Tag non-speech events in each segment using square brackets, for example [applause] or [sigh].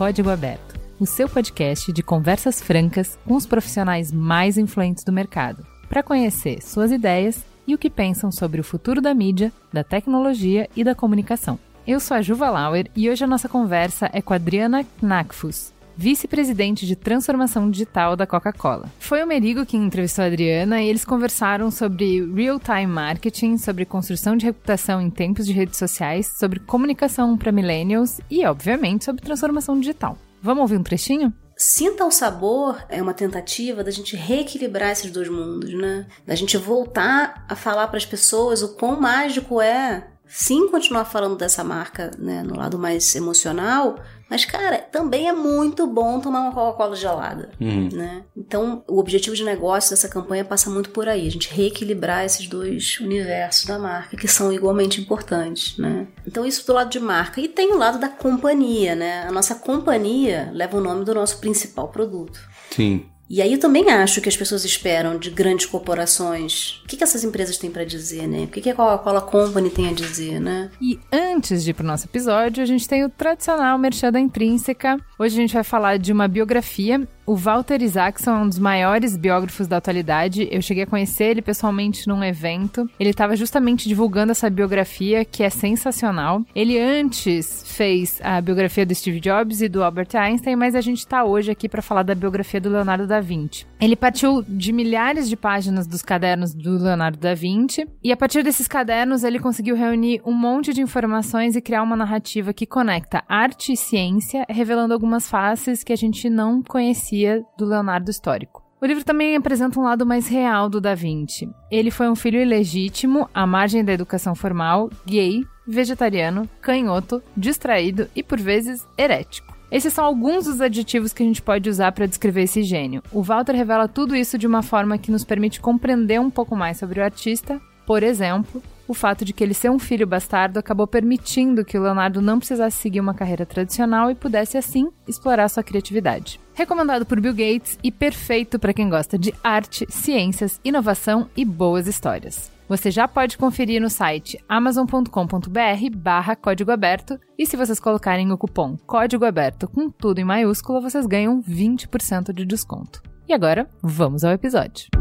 Código Aberto, o seu podcast de conversas francas com os profissionais mais influentes do mercado, para conhecer suas ideias e o que pensam sobre o futuro da mídia, da tecnologia e da comunicação. Eu sou a Juva Lauer e hoje a nossa conversa é com a Adriana Knackfuss, vice-presidente de transformação digital da Coca-Cola. Foi o Merigo que entrevistou a Adriana e eles conversaram sobre real-time marketing, sobre construção de reputação em tempos de redes sociais, sobre comunicação para millennials e, obviamente, sobre transformação digital. Vamos ouvir um trechinho? Sinta o sabor é uma tentativa da gente reequilibrar esses dois mundos, né? Da gente voltar a falar para as pessoas o quão mágico é sim continuar falando dessa marca, né, no lado mais emocional, mas, cara, também é muito bom tomar uma Coca-Cola gelada, Uhum. né? Então, o objetivo de negócio dessa campanha passa muito por aí, a gente reequilibrar esses dois universos da marca, que são igualmente importantes, né? Então, isso do lado de marca. E tem o lado da companhia, né? A nossa companhia leva o nome do nosso principal produto. Sim. E aí eu também acho que as pessoas esperam de grandes corporações. O que, que essas empresas têm para dizer, né? O que, que a Coca-Cola Company tem a dizer, né? E antes de ir pro nosso episódio, a gente tem o tradicional Merchan da Intrínseca. Hoje a gente vai falar de uma biografia. O Walter Isaacson é um dos maiores biógrafos da atualidade. Eu cheguei a conhecer ele pessoalmente num evento. Ele estava justamente divulgando essa biografia, que é sensacional. Ele antes fez a biografia do Steve Jobs e do Albert Einstein, mas a gente está hoje aqui para falar da biografia do Leonardo da Vinci. Ele partiu de milhares de páginas dos cadernos do Leonardo da Vinci, e a partir desses cadernos ele conseguiu reunir um monte de informações e criar uma narrativa que conecta arte e ciência, revelando algumas faces que a gente não conhecia do Leonardo histórico. O livro também apresenta um lado mais real do Da Vinci. Ele foi um filho ilegítimo, à margem da educação formal, gay, vegetariano, canhoto, distraído e, por vezes, herético. Esses são alguns dos adjetivos que a gente pode usar para descrever esse gênio. O Walter revela tudo isso de uma forma que nos permite compreender um pouco mais sobre o artista. Por exemplo, o fato de que ele ser um filho bastardo acabou permitindo que o Leonardo não precisasse seguir uma carreira tradicional e pudesse, assim, explorar sua criatividade. Recomendado por Bill Gates e perfeito para quem gosta de arte, ciências, inovação e boas histórias. Você já pode conferir no site amazon.com.br barra código aberto e se vocês colocarem o cupom código aberto com tudo em maiúscula, vocês ganham 20% de desconto. E agora, vamos ao episódio.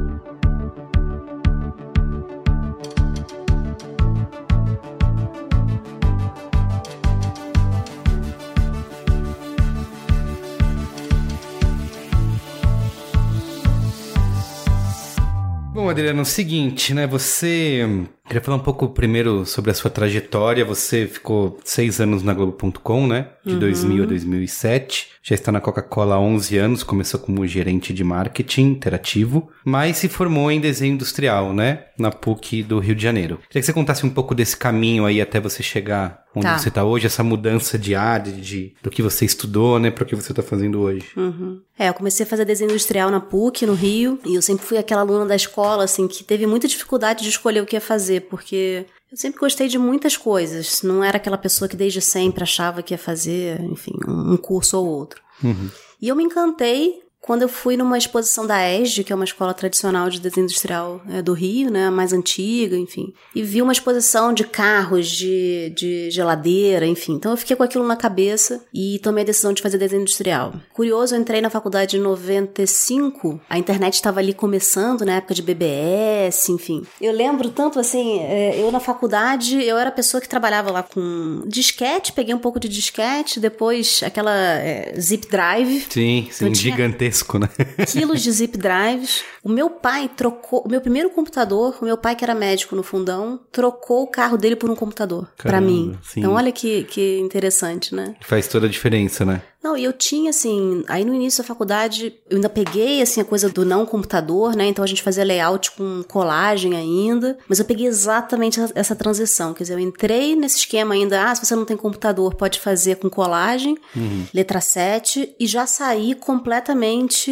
Bom, Adriano, é o seguinte, né? Você. Queria falar um pouco primeiro sobre a sua trajetória. Você ficou seis anos na Globo.com, né? De 2000 a 2007. Já está na Coca-Cola há 11 anos. Começou como gerente de marketing interativo. Mas se formou em desenho industrial, né? Na PUC do Rio de Janeiro. Queria que você contasse um pouco desse caminho aí até você chegar onde Tá. você está hoje. Essa mudança de área, de, do que você estudou, né? Para o que você está fazendo hoje. Uhum. É, eu comecei a fazer desenho industrial na PUC, no Rio, e eu sempre fui aquela aluna da escola, assim, que teve muita dificuldade de escolher o que ia fazer, porque eu sempre gostei de muitas coisas. Não era aquela pessoa que desde sempre achava que ia fazer, enfim, um curso ou outro. Uhum. E eu me encantei quando eu fui numa exposição da ESG, que é uma escola tradicional de desenho industrial é, do Rio, né, a mais antiga, enfim. E vi uma exposição de carros, de, de geladeira, enfim. Então eu fiquei com aquilo na cabeça e tomei a decisão de fazer desenho industrial. Curioso, eu entrei na faculdade em 95, a internet estava ali começando, na época de BBS, enfim. Eu lembro tanto assim, é, eu na faculdade, eu era a pessoa que trabalhava lá com disquete, peguei um pouco de disquete, depois aquela é, zip drive, Sim, sim, tinha- gigantesco, né? [laughs] quilos de zip drives. O meu pai trocou, o meu primeiro computador, o meu pai que era médico no fundão, trocou o carro dele por um computador pra Caramba, mim. sim. Então olha que, que interessante, né? Faz toda a diferença, né? Não, e eu tinha, assim, aí no início da faculdade, eu ainda peguei, assim, a coisa do não computador, né? Então a gente fazia layout com colagem ainda, mas eu peguei exatamente essa transição. Quer dizer, eu entrei nesse esquema ainda, ah, se você não tem computador, pode fazer com colagem, uhum. letra 7, e já saí completamente,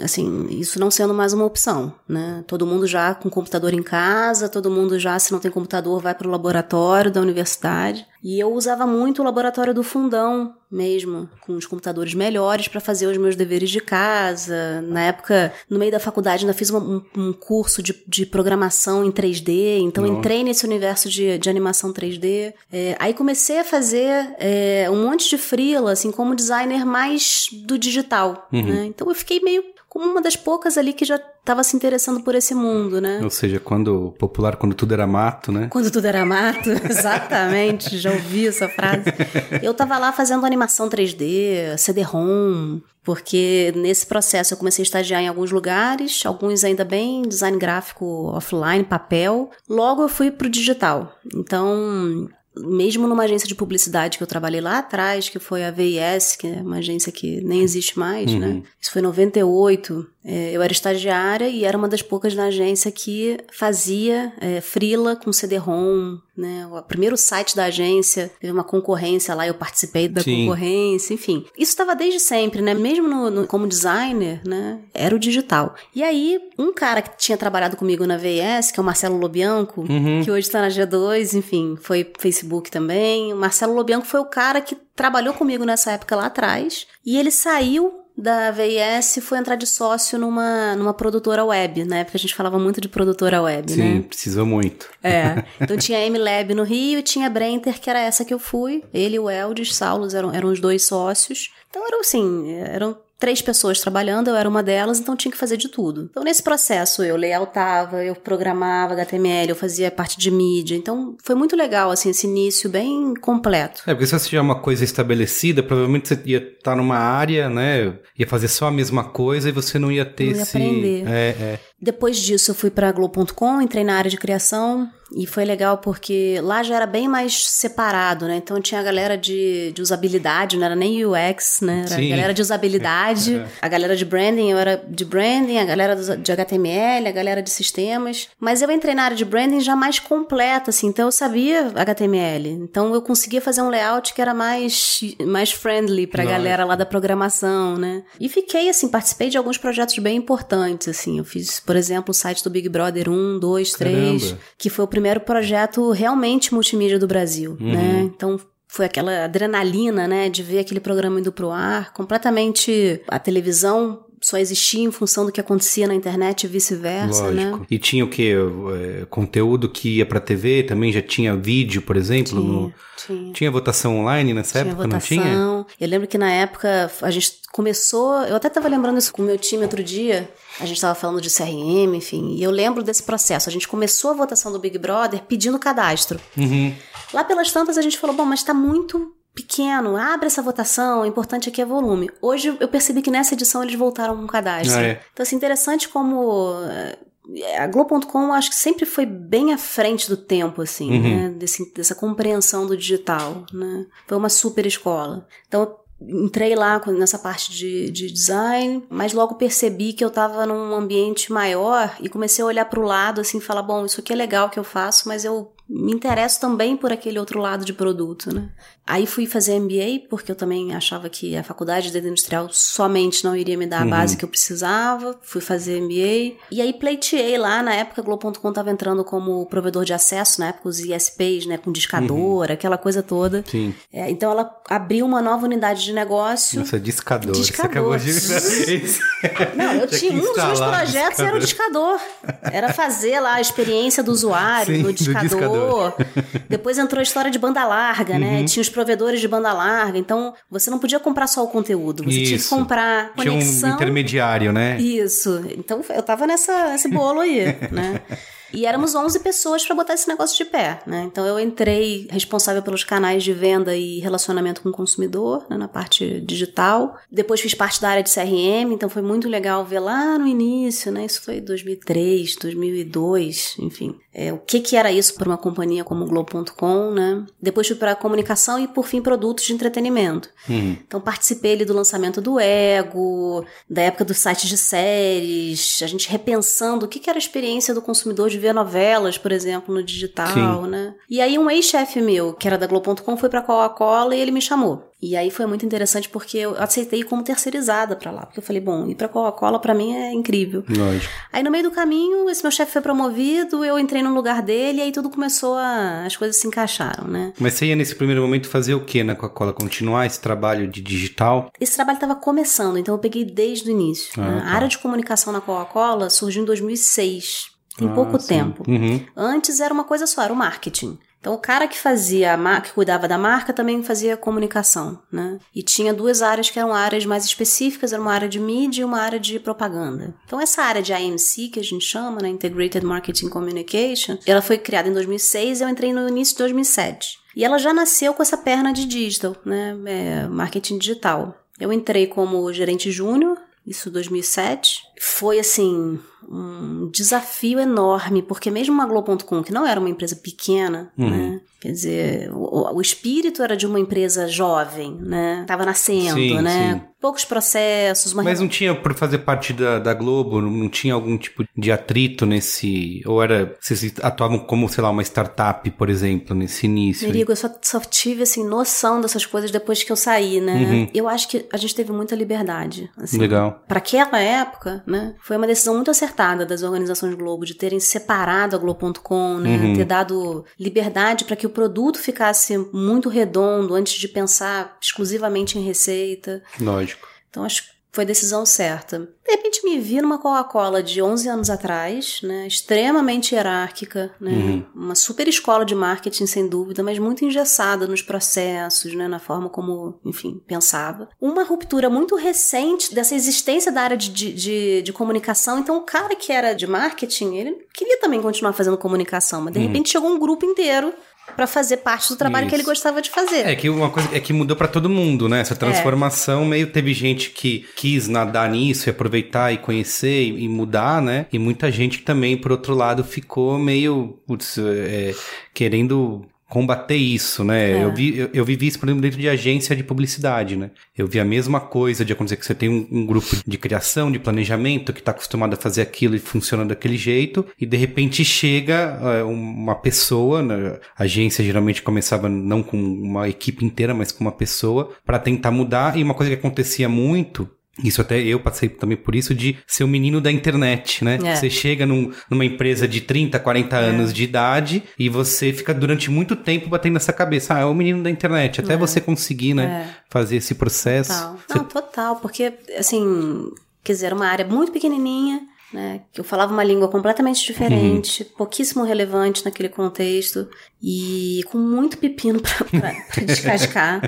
assim, isso não sendo mais uma opção, né? Todo mundo já com computador em casa, todo mundo já, se não tem computador, vai para o laboratório da universidade. E eu usava muito o laboratório do fundão mesmo, com os computadores melhores para fazer os meus deveres de casa. Na época, no meio da faculdade, ainda fiz um, um curso de, de, programação em 3D, então Nossa. entrei nesse universo de, de animação 3D. É, aí comecei a fazer é, um monte de freela, assim, como designer mais do digital. Uhum. Né? Então eu fiquei meio como uma das poucas ali que já estava se interessando por esse mundo, né? Ou seja, quando popular, quando tudo era mato, né? Quando tudo era mato, [laughs] exatamente, já ouvi essa frase. Eu estava lá fazendo animação 3D, CD-ROM, porque nesse processo eu comecei a estagiar em alguns lugares, alguns ainda bem design gráfico offline, papel. Logo eu fui pro digital. Então, mesmo numa agência de publicidade que eu trabalhei lá atrás, que foi a VIS, que é uma agência que nem existe mais, né? uhum. né? Isso foi em 98. É, eu era estagiária e era uma das poucas na agência que fazia é, frila com CD-ROM, né? O primeiro site da agência teve uma concorrência lá, eu participei da Sim. concorrência, enfim. Isso estava desde sempre, né? Mesmo no, no, como designer, né? Era o digital. E aí, um cara que tinha trabalhado comigo na VS, que é o Marcelo Lobianco, uhum. que hoje está na G2, enfim, foi Facebook também. O Marcelo Lobianco foi o cara que trabalhou comigo nessa época lá atrás. E ele saiu da VIS foi entrar de sócio numa, numa produtora web, né? Porque a gente falava muito de produtora web, Sim, né? Sim, precisou muito. É. [laughs] Então tinha a M-Lab no Rio e tinha a Brenter, que era essa que eu fui. Ele e o Eldis Saulos eram, eram os dois sócios. Então eram assim, eram três pessoas trabalhando, eu era uma delas, então tinha que fazer de tudo. Então, nesse processo, eu layoutava, eu programava HTML, eu fazia parte de mídia. Então, foi muito legal, assim, esse início bem completo. É, porque se você tiver uma coisa estabelecida, provavelmente você ia estar numa área, né? Ia fazer só a mesma coisa e você não ia ter não ia esse. Aprender. É, é. Depois disso, eu fui para Globo.com, entrei na área de criação e foi legal porque lá já era bem mais separado, né? Então tinha a galera de, de usabilidade, não era nem UX, né? Era Sim. a galera de usabilidade, a galera de branding, eu era de branding, a galera de HTML, a galera de sistemas. Mas eu entrei na área de branding já mais completa, assim, então eu sabia HTML. Então eu conseguia fazer um layout que era mais, mais friendly pra Nossa. galera lá da programação, né? E fiquei, assim, participei de alguns projetos bem importantes, assim. Eu fiz por exemplo, o site do Big Brother 1, 2, 3, Caramba. que foi o primeiro projeto realmente multimídia do Brasil, uhum. né? Então, foi aquela adrenalina, né, de ver aquele programa indo pro ar, completamente a televisão só existia em função do que acontecia na internet e vice-versa, né? E tinha o que? É, conteúdo que ia pra TV, também já tinha vídeo, por exemplo? Tinha, no... tinha. tinha votação online nessa tinha época, votação. não tinha? Eu lembro que na época a gente começou, eu até tava lembrando isso com o meu time outro dia, a gente tava falando de CRM, enfim, e eu lembro desse processo. A gente começou a votação do Big Brother pedindo cadastro. Uhum. Lá pelas tantas a gente falou, bom, mas tá muito pequeno, abre essa votação, o importante aqui é volume. Hoje eu percebi que nessa edição eles voltaram com cadastro. Ah, é. Então, assim, interessante como eh, a Globo.com acho que sempre foi bem à frente do tempo, assim, uhum. né? Desse, dessa compreensão do digital, né? Foi uma super escola. Então, entrei lá nessa parte de, de design, mas logo percebi que eu estava num ambiente maior e comecei a olhar para o lado, assim, falar, bom, isso aqui é legal que eu faço, mas eu me interesso também por aquele outro lado de produto, né? Aí fui fazer MBA, porque eu também achava que a faculdade de industrial somente não iria me dar a uhum. base que eu precisava. Fui fazer MBA. E aí pleiteei lá, na época, Globo.com estava entrando como provedor de acesso, na época os ISPs, né, com discador, uhum. aquela coisa toda. Sim. É, então ela abriu uma nova unidade de negócio. Nossa, discador. discador. Você acabou de... [laughs] não, eu tinha um dos meus projetos discador. era o discador. Era fazer lá a experiência do usuário Sim, no discador. Discador. [laughs] Depois entrou a história de banda larga, né? Uhum. Tinha os provedores de banda larga. Então, você não podia comprar só o conteúdo, você Isso. tinha que comprar conexão. Tinha um intermediário, né? Isso. Então, eu tava nessa, nesse bolo aí, [laughs] né? E éramos 11 pessoas para botar esse negócio de pé, né? Então eu entrei responsável pelos canais de venda e relacionamento com o consumidor, né, na parte digital. Depois fiz parte da área de CRM, então foi muito legal ver lá no início, né? Isso foi 2003, 2002, enfim. É, o que que era isso para uma companhia como o Globo.com, né? Depois fui para comunicação e por fim produtos de entretenimento. Uhum. Então participei ali do lançamento do Ego, da época dos sites de séries, a gente repensando o que que era a experiência do consumidor de ver novelas, por exemplo, no digital, Sim. né? E aí um ex-chefe meu, que era da Globo.com, foi para Coca-Cola e ele me chamou. E aí foi muito interessante porque eu aceitei como terceirizada pra lá, porque eu falei, bom, ir pra Coca-Cola pra mim é incrível. Lógico. Aí no meio do caminho, esse meu chefe foi promovido, eu entrei no lugar dele e aí tudo começou a. as coisas se encaixaram, né? Mas você ia nesse primeiro momento fazer o que na Coca-Cola? Continuar esse trabalho de digital? Esse trabalho estava começando, então eu peguei desde o início. Ah, né? tá. A área de comunicação na Coca-Cola surgiu em 2006. Tem Ah, pouco sim. tempo. Uhum. Antes era uma coisa só, era o marketing. Então o cara que fazia a que cuidava da marca, também fazia comunicação, né? E tinha duas áreas que eram áreas mais específicas, era uma área de mídia e uma área de propaganda. Então essa área de IMC que a gente chama, né, Integrated Marketing Communication, ela foi criada em 2006 e eu entrei no início de 2007. E ela já nasceu com essa perna de digital, né, é, marketing digital. Eu entrei como gerente júnior isso 2007. Foi assim um desafio enorme, porque mesmo uma Globo.com, que não era uma empresa pequena, Uhum. né? Quer dizer, o, o espírito era de uma empresa jovem, né? Tava nascendo, Sim, né? sim. Poucos processos, uma Mas não tinha, por fazer parte da, da Globo, não, tinha algum tipo de atrito nesse. Ou era. Vocês atuavam como, sei lá, uma startup, por exemplo, nesse início? Merigo, eu só, só tive, assim, noção dessas coisas depois que eu saí, né? Uhum. Eu acho que a gente teve muita liberdade, assim. Legal. Para aquela época, né, foi uma decisão muito acertada das organizações Globo de terem separado a Globo.com, né, Uhum. ter dado liberdade para que o produto ficasse muito redondo antes de pensar exclusivamente em receita. Lógico. Então acho que foi decisão certa. De repente me vi numa Coca-Cola de 11 anos atrás, né, extremamente hierárquica, né, Uhum. uma super escola de marketing sem dúvida, mas muito engessada nos processos, né, na forma como, enfim, pensava. Uma ruptura muito recente dessa existência da área de, de, de, de comunicação. Então o cara que era de marketing, ele queria também continuar fazendo comunicação, mas de repente chegou um grupo inteiro para fazer parte do trabalho que ele Isso. gostava de fazer. É que uma coisa é que mudou pra todo mundo, né? Essa transformação meio teve gente que quis nadar nisso e aproveitar e conhecer e, e mudar, né? E muita gente que também, por outro lado, ficou meio putz, é, querendo combater isso, né? É. Eu, vi, eu, eu vivi isso, por exemplo, dentro de agência de publicidade, né? Eu vi a mesma coisa de acontecer que você tem um, um grupo de criação, de planejamento, que tá acostumado a fazer aquilo e funciona daquele jeito, e de repente chega é, uma pessoa, né? a agência geralmente começava não com uma equipe inteira, mas com uma pessoa, para tentar mudar, e uma coisa que acontecia muito isso até eu passei também por isso de ser o menino da internet, né? É. Você chega num- numa empresa de 30, 40 anos de idade e você fica durante muito tempo batendo nessa cabeça. Ah, é o menino da internet. Até você conseguir, né? Fazer esse processo. Total. Você- Não, total, porque, assim, quer dizer, era uma área muito pequenininha, né, que eu falava uma língua completamente diferente, Uhum. pouquíssimo relevante naquele contexto, e com muito pepino pra [laughs] descascar.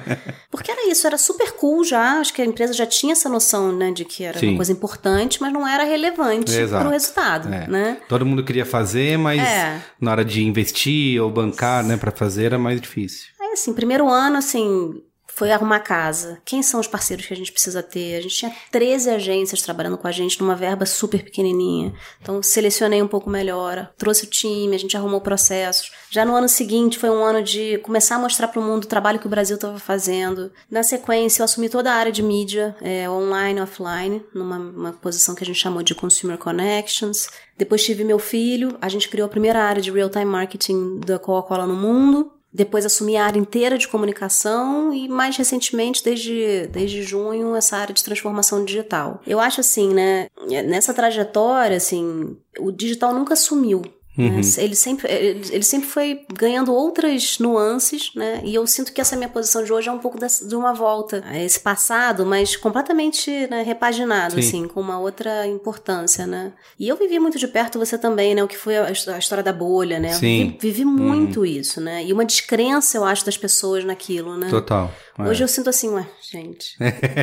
Porque era isso, era super cool já, acho que a empresa já tinha essa noção, né, de que era Sim. uma coisa importante, mas não era relevante Exato. pro resultado, É. né? Todo mundo queria fazer, mas É. na hora de investir ou bancar, né, para fazer era mais difícil. Aí, assim, primeiro ano, assim, foi arrumar casa. Quem são os parceiros que a gente precisa ter? A gente tinha 13 agências trabalhando com a gente numa verba super pequenininha. Então, selecionei um pouco melhor, trouxe o time, a gente arrumou processos. Já no ano seguinte, foi um ano de começar a mostrar para o mundo o trabalho que o Brasil estava fazendo. Na sequência, eu assumi toda a área de mídia, é, online e offline, numa uma posição que a gente chamou de Consumer Connections. Depois tive meu filho, a gente criou a primeira área de real-time marketing da Coca-Cola no mundo. Depois assumi a área inteira de comunicação e mais recentemente, desde, desde junho, essa área de transformação digital. Eu acho assim, né, nessa trajetória, assim, o digital nunca sumiu. Né? Ele, sempre, ele, ele sempre foi ganhando outras nuances, né? E eu sinto que essa minha posição de hoje é um pouco dessa- de uma volta a esse passado, mas completamente né, repaginado, Sim. assim, com uma outra importância, né? E eu vivi muito de perto você também, né? O que foi a, a história da bolha, né? Eu Sim. Vivi, vivi muito isso, né? E uma descrença, eu acho, das pessoas naquilo, né? Total. É. Hoje eu sinto assim, ué, gente,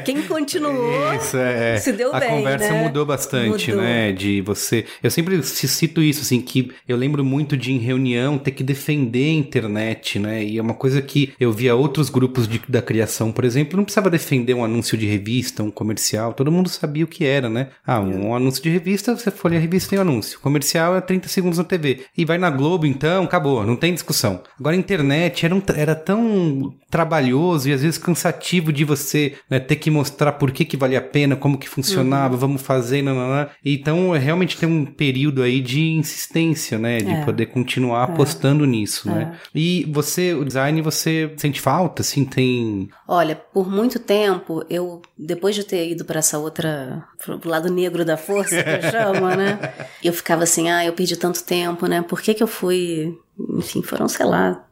quem continuou [laughs] Isso, é. se deu a bem, conversa né? mudou bastante, Mudou. né? De você. Eu sempre cito isso, assim, que eu lembro muito de em reunião ter que defender a internet, né? E é uma coisa que eu via outros grupos de- da criação, por exemplo, não precisava defender um anúncio de revista, um comercial, todo mundo sabia o que era, né? Ah, um anúncio de revista, você folha a revista tem o anúncio. Comercial é 30 segundos na TV. E vai na Globo, então, acabou, não tem discussão. Agora a internet era, um- era tão trabalhoso e às vezes cansativo de você né, ter que mostrar por que, que valia a pena, como que funcionava, Uhum. vamos fazer, não. Então, é, realmente tem um período aí de insistência, né? De É. poder continuar apostando nisso, né? E você, o design, você sente falta, assim, tem... Olha, por muito tempo, eu, depois de ter ido para essa outra, pro lado negro da força, que eu [laughs] chamo, né? Eu ficava assim, ah, eu perdi tanto tempo, né? Por que que eu fui. Enfim, foram, sei lá,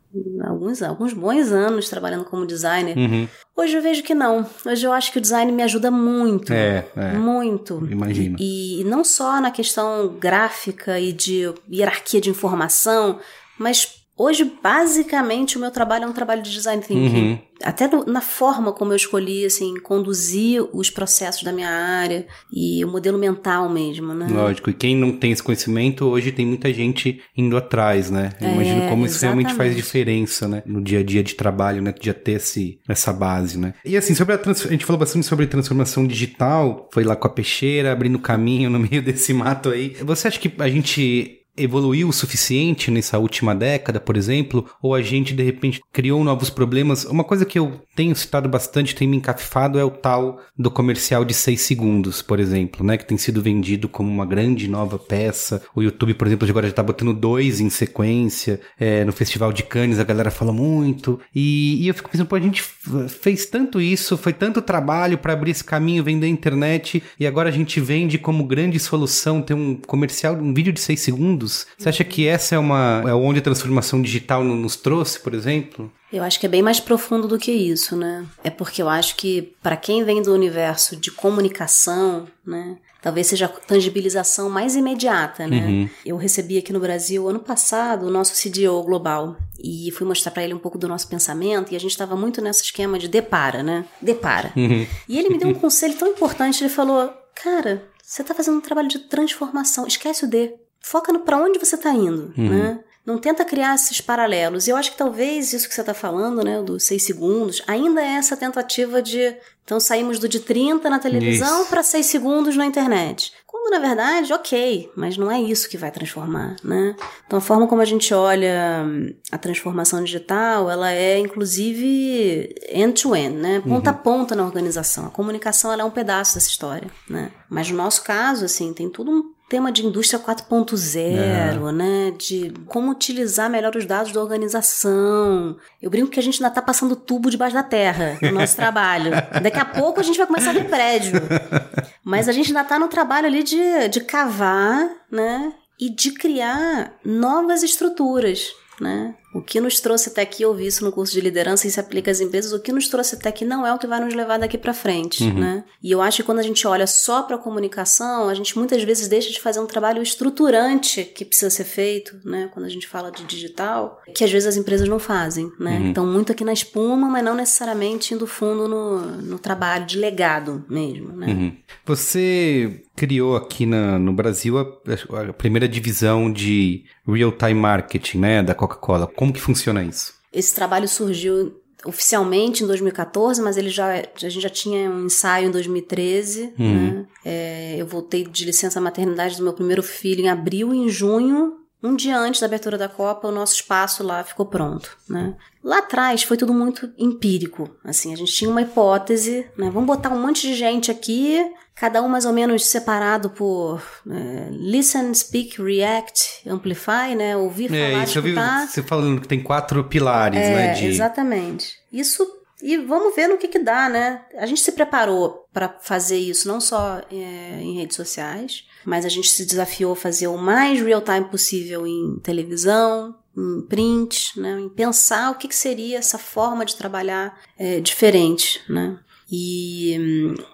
alguns, alguns bons anos trabalhando como designer. Uhum. Hoje eu vejo que não. Hoje eu acho que o design me ajuda muito. É, é. Muito. Imagino. E, e não só na questão gráfica e de hierarquia de informação, mas hoje, basicamente, o meu trabalho é um trabalho de design thinking. Uhum. Até no- na forma como eu escolhi, assim, conduzir os processos da minha área e o modelo mental mesmo, né? Lógico, e quem não tem esse conhecimento, hoje tem muita gente indo atrás, né? Eu imagino É, como isso realmente faz exatamente. diferença, né? No dia a dia de trabalho, né? De já ter esse, essa base, né? E assim, sobre a, trans- a gente falou bastante sobre transformação digital, foi lá com a peixeira, abrindo caminho no meio [laughs] desse mato aí. Você acha que a gente evoluiu o suficiente nessa última década, por exemplo, ou a gente de repente criou novos problemas? Uma coisa que eu tenho citado bastante, tem me encafifado, é o tal do comercial de 6 segundos, por exemplo, né, que tem sido vendido como uma grande nova peça. O YouTube, por exemplo, agora já tá botando dois em sequência. É, no Festival de Cannes a galera fala muito. E, e eu fico pensando, pô, a gente fez tanto isso, foi tanto trabalho para abrir esse caminho, vender a internet, e agora a gente vende como grande solução ter um comercial, um vídeo de 6 segundos. Você acha que essa é uma é onde a transformação digital no- nos trouxe, por exemplo? Eu acho que é bem mais profundo do que isso, né? É porque eu acho que para quem vem do universo de comunicação, né? Talvez seja a tangibilização mais imediata, né? Uhum. Eu recebi aqui no Brasil ano passado o nosso CDO global e fui mostrar para ele um pouco do nosso pensamento e a gente estava muito nesse esquema de depara, né? Depara. Uhum. E ele me deu um [laughs] conselho tão importante, ele falou: "Cara, você tá fazendo um trabalho de transformação, esquece o D. Foca no para onde você tá indo, né? Não tenta criar esses paralelos. E eu acho que talvez isso que você está falando, né, dos seis segundos, ainda é essa tentativa de. Então saímos do de 30 na televisão para seis segundos na internet. Quando na verdade, ok, mas não é isso que vai transformar, né? Então a forma como a gente olha hum, a transformação digital, ela é inclusive end-to-end, né? Ponta a ponta na organização. A comunicação ela é um pedaço dessa história, né? Mas no nosso caso, assim, tem tudo um tema de indústria 4.0, né? De como utilizar melhor os dados da organização. Eu brinco que a gente ainda tá passando tubo debaixo da terra no nosso [laughs] trabalho. Daqui a pouco a gente vai começar a ver prédio. Mas a gente ainda tá no trabalho ali de, de cavar, né? E de criar novas estruturas, né? O que nos trouxe até aqui, eu ouvi isso no curso de liderança e se aplica às empresas, o que nos trouxe até aqui não é o que vai nos levar daqui para frente, né? E eu acho que quando a gente olha só para a comunicação, a gente muitas vezes deixa de fazer um trabalho estruturante que precisa ser feito, né? Quando a gente fala de digital, que às vezes as empresas não fazem, né? Então, muito aqui na espuma, mas não necessariamente indo fundo no, no trabalho de legado mesmo, né? Uhum. Você criou aqui na- no Brasil a, a primeira divisão de real-time marketing, né, da Coca-Cola. Como que funciona isso? Esse trabalho surgiu oficialmente em 2014, mas ele já, a gente já tinha um ensaio em 2013. Né? É, eu voltei de licença maternidade do meu primeiro filho em abril e em junho, um dia antes da abertura da Copa, o nosso espaço lá ficou pronto. Né? Lá atrás foi tudo muito empírico. Assim, a gente tinha uma hipótese, né? Vamos botar um monte de gente aqui, cada um mais ou menos separado por é, listen, speak, react, amplify, né? Ouvir, falar, É, isso eu vi escutar. você falando que tem quatro pilares, É, né, de... exatamente. Isso e vamos ver no que que dá, né? A gente se preparou para fazer isso não só é, em redes sociais, mas a gente se desafiou a fazer o mais real time possível em televisão, em print, né? Em pensar o que, que seria essa forma de trabalhar é, diferente, né? E,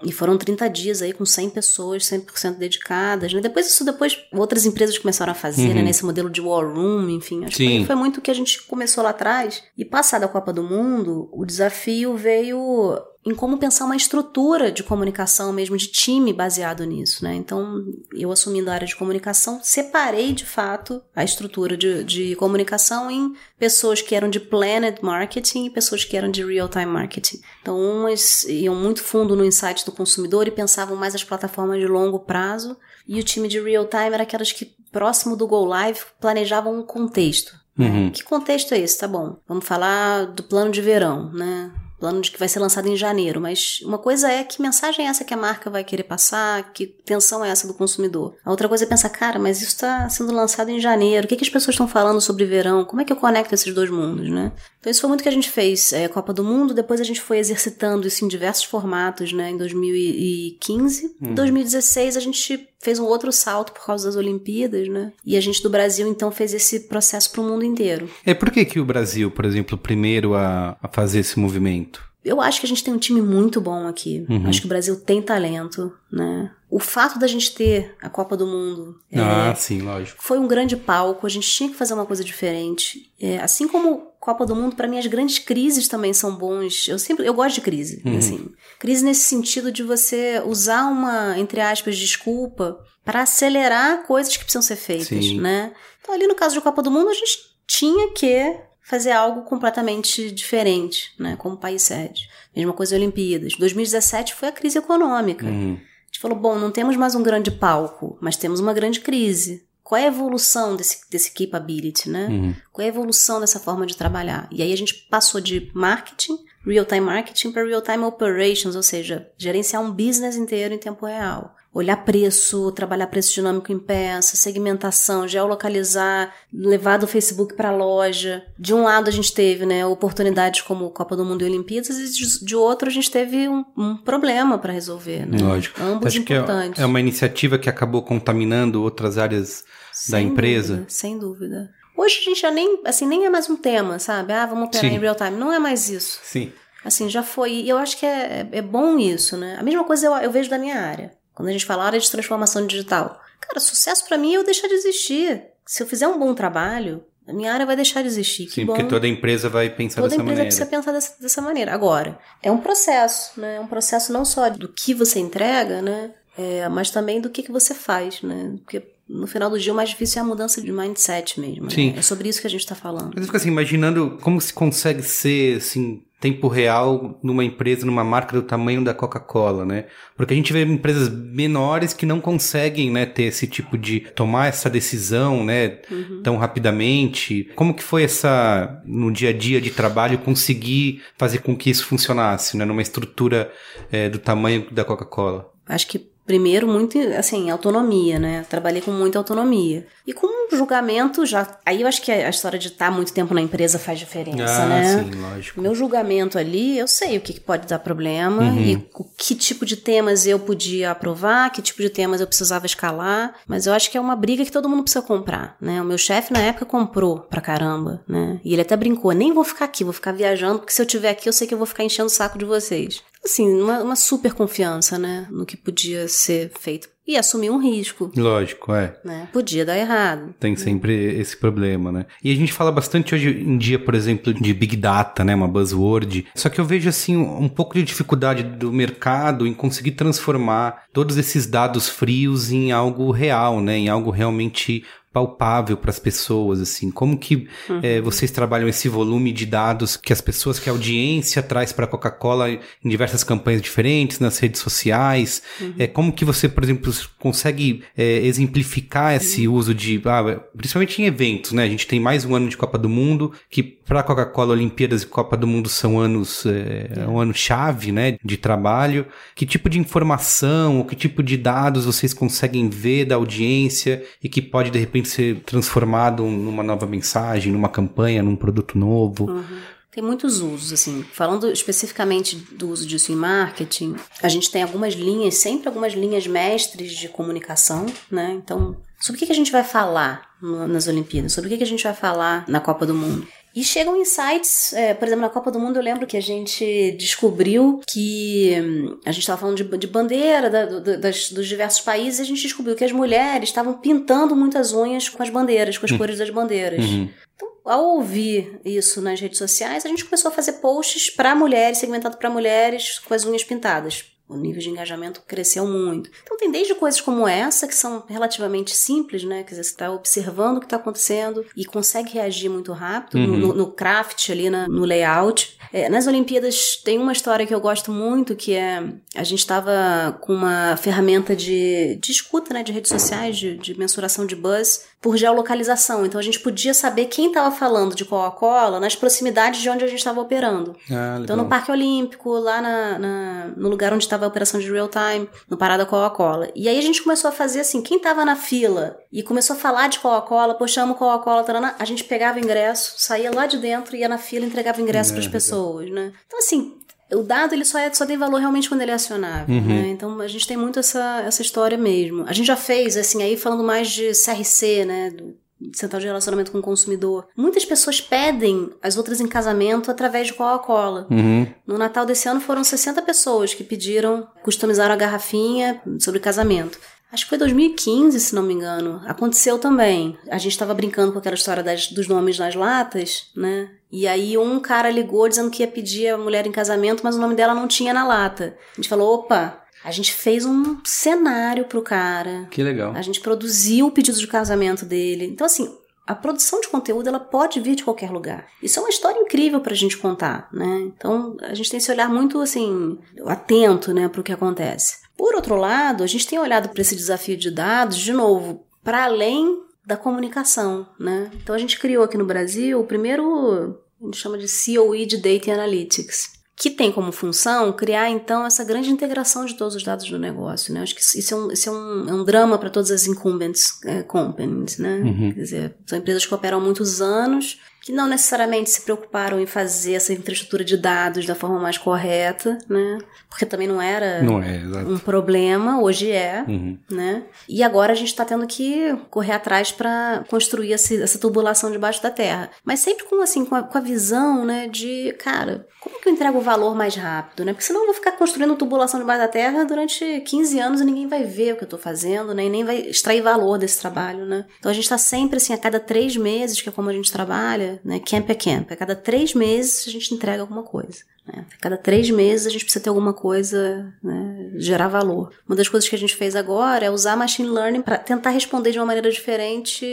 e foram 30 dias aí com 100 pessoas, 100% dedicadas. Né? Depois isso, depois outras empresas começaram a fazer, Uhum. né? Nesse modelo de war room, enfim. Acho que Sim. foi, foi muito o que a gente começou lá atrás. E passada a Copa do Mundo, o desafio veio em como pensar uma estrutura de comunicação mesmo, de time baseado nisso, né? Então, eu assumindo a área de comunicação, separei de fato a estrutura de, de comunicação em pessoas que eram de planned marketing e pessoas que eram de real-time marketing. Então, umas iam muito fundo no insight do consumidor e pensavam mais as plataformas de longo prazo, e o time de real-time era aquelas que, próximo do Go Live, planejavam um contexto. né? Uhum. Que contexto é esse? Tá bom. Vamos falar do plano de verão, né? Plano de que vai ser lançado em janeiro, mas uma coisa é que mensagem é essa que a marca vai querer passar, que tensão é essa do consumidor. A outra coisa é pensar, cara, mas isso está sendo lançado em janeiro, o que, que as pessoas estão falando sobre verão? Como é que eu conecto esses dois mundos, né? Então isso foi muito que a gente fez, é, Copa do Mundo, depois a gente foi exercitando isso em diversos formatos, né? Em 2015. Em 2016 a gente fez um outro salto por causa das Olimpíadas, né? E a gente do Brasil então fez esse processo para o mundo inteiro. É por que, que o Brasil, por exemplo, o primeiro a, a fazer esse movimento? Eu acho que a gente tem um time muito bom aqui. Uhum. Acho que o Brasil tem talento, né? O fato da gente ter a Copa do Mundo é, Ah, sim, lógico. foi um grande palco. A gente tinha que fazer uma coisa diferente. É, assim como Copa do Mundo, para mim as grandes crises também são bons. Eu sempre, eu gosto de crise, Uhum. assim. Crise nesse sentido de você usar uma, entre aspas, desculpa para acelerar coisas que precisam ser feitas, Sim. né? Então ali no caso de Copa do Mundo a gente tinha que fazer algo completamente diferente, né, como país sede. Mesma coisa Olimpíadas. 2017 foi a crise econômica. Uhum. A gente falou, bom, não temos mais um grande palco, mas temos uma grande crise. Qual é a evolução desse, desse capability, né? Uhum. Qual é a evolução dessa forma de trabalhar? E aí a gente passou de marketing, real-time marketing, para real-time operations, ou seja, gerenciar um business inteiro em tempo real. Olhar preço, trabalhar preço dinâmico em peça, segmentação, geolocalizar, levar do Facebook para a loja. De um lado a gente teve né, oportunidades como Copa do Mundo e Olimpíadas, e de, outro a gente teve um, um problema para resolver. Né? Lógico. Ambos Acho que é, importantes. é uma iniciativa que acabou contaminando outras áreas da Sem empresa. dúvida, sem dúvida. Hoje a gente já nem, assim, nem é mais um tema, sabe? Ah, vamos operar Sim. em real time. Não é mais isso. Sim. Assim, já foi. E eu acho que é, é bom isso, né? A mesma coisa eu, eu vejo da minha área. Quando a gente fala área de transformação digital. Cara, sucesso pra mim é eu deixar de existir. Se eu fizer um bom trabalho, a minha área vai deixar de existir. Sim, porque toda empresa vai pensar Toda dessa empresa maneira. precisa pensar dessa, dessa maneira. Agora, é um processo, né? É um processo não só do que você entrega, né? É, mas também do que, que você faz, né? Porque no final do dia o mais difícil é a mudança de mindset mesmo. né? Sim. É sobre isso que a gente tá falando. Mas eu fico assim, imaginando como se consegue ser, assim, tempo real numa empresa, numa marca do tamanho da Coca-Cola, né? Porque a gente vê empresas menores que não conseguem, né, ter esse tipo de tomar essa decisão, né, Uhum. tão rapidamente. Como que foi essa no dia a dia de trabalho conseguir fazer com que isso funcionasse, né, numa estrutura eh, do tamanho da Coca-Cola? Acho que primeiro muito assim autonomia né? Trabalhei com muita autonomia. E com um julgamento já aí eu acho que a história de estar muito tempo na empresa faz diferença ah, né? sim, lógico. meu julgamento ali eu sei o que que pode dar problema Uhum. e o que tipo de temas eu podia aprovar que tipo de temas eu precisava escalar. Mas eu acho que é uma briga que todo mundo precisa comprar né? O meu chefe na época comprou pra caramba né? E ele até brincou nem vou ficar aqui vou ficar viajando porque se eu tiver aqui eu sei que eu vou ficar enchendo o saco de vocês assim uma, uma super confiança né no que podia ser feito e assumir um risco Lógico, é. né podia dar errado Tem sempre esse problema, né? E a gente fala bastante hoje em dia, por exemplo, de Big Data, né? Uma buzzword. Só que eu vejo, assim, um pouco de dificuldade do mercado em conseguir transformar todos esses dados frios em algo real, né? Em algo realmente palpável para as pessoas, assim. Como que eh, vocês trabalham esse volume de dados que as pessoas, que a audiência traz para a Coca-Cola em diversas campanhas diferentes, nas redes sociais? Eh, como que você, por exemplo, consegue eh, exemplificar esse uso de, ah, principalmente em eventos, né? A gente tem mais um ano de Copa do Mundo, que para a Coca-Cola, Olimpíadas e Copa do Mundo são anos, eh, um ano chave, né? De trabalho. Que tipo de informação, ou que tipo de dados vocês conseguem ver da audiência e que pode, de repente, ser transformado numa nova mensagem, numa campanha, num produto novo? Tem muitos usos, assim. Falando especificamente do uso disso em marketing, a gente tem algumas linhas, sempre algumas linhas mestres de comunicação, né? Então, sobre o que a gente vai falar nas Olimpíadas? Sobre o que a gente vai falar na Copa do Mundo? E chegam insights, é, por exemplo, na Copa do Mundo eu lembro que a gente descobriu que hum, a gente estava falando de, de bandeira da, do, das, dos diversos países e a gente descobriu que as mulheres estavam pintando muitas unhas com as bandeiras, com as cores das bandeiras. Uhum. Então, ao ouvir isso nas redes sociais, a gente começou a fazer posts para mulheres, segmentado para mulheres com as unhas pintadas. O nível de engajamento cresceu muito. Então tem desde coisas como essa, que são relativamente simples, né? Quer dizer, você está observando o que está acontecendo e consegue reagir muito rápido Uhum. no, no craft ali, na- no layout. É, nas Olimpíadas tem uma história que eu gosto muito, que é a gente estava com uma ferramenta de, de escuta, né? De redes sociais, de, de mensuração de buzz, por geolocalização. Então a gente podia saber quem estava falando de Coca-Cola nas proximidades de onde a gente estava operando. Ah, Então, no Parque Olímpico, lá na, na- no lugar onde estava a operação de real time, no Parada Coca-Cola. E aí a gente começou a fazer assim, quem tava na fila e começou a falar de Coca-Cola, poxa, amo Coca-Cola, a gente pegava ingresso, saía lá de dentro, ia na fila e entregava ingresso É, para as pessoas, né? Então, assim, o dado ele só, é, só tem valor realmente quando ele é acionável, Uhum. né? Então a gente tem muito essa, essa história mesmo. A gente já fez, assim, aí falando mais de CRC, né? Do, Central de Relacionamento com o Consumidor. Muitas pessoas pedem as outras em casamento através de Coca-Cola. Uhum. No Natal desse ano foram 60 pessoas que pediram, customizaram a garrafinha sobre casamento. Acho que foi 2015, se não me engano. Aconteceu também. A gente estava brincando com aquela história das- dos nomes nas latas, né? E aí um cara ligou dizendo que ia pedir a mulher em casamento, mas o nome dela não tinha na lata. A gente falou, opa, a gente fez um cenário pro cara. Que legal. A gente produziu o pedido de casamento dele. Então, assim, a produção de conteúdo ela pode vir de qualquer lugar. Isso é uma história incrível pra gente contar, né? Então, a gente tem esse olhar muito, assim, atento, né, pro que acontece. Por outro lado, a gente tem olhado para esse desafio de dados, de novo, para além da comunicação, né? Então, a gente criou aqui no Brasil o primeiro, a gente chama de COE de Data Analytics, que tem como função criar então essa grande integração de todos os dados do negócio, né? Acho que isso é um, isso é um, é um drama para todas as incumbents é, companies, né? Uhum. Quer dizer, são empresas que operam há muitos anos, que não necessariamente se preocuparam em fazer essa infraestrutura de dados da forma mais correta, né? Porque também não era Não é, um problema, hoje é, Uhum. né? E agora a gente está tendo que correr atrás para construir esse- essa tubulação debaixo da terra. Mas sempre com assim, com a, com a visão, né, de, cara, como que eu entrego o valor mais rápido, né? Porque senão eu vou ficar construindo tubulação debaixo da terra durante 15 anos e ninguém vai ver o que eu tô fazendo, né? E nem vai extrair valor desse trabalho, né? Então a gente está sempre assim, a cada três meses, que é como a gente trabalha, né? Camp é camp. A cada três meses a gente entrega alguma coisa. né? A cada três meses a gente precisa ter alguma coisa, né? gerar valor. Uma das coisas que a gente fez agora é usar machine learning para tentar responder de uma maneira diferente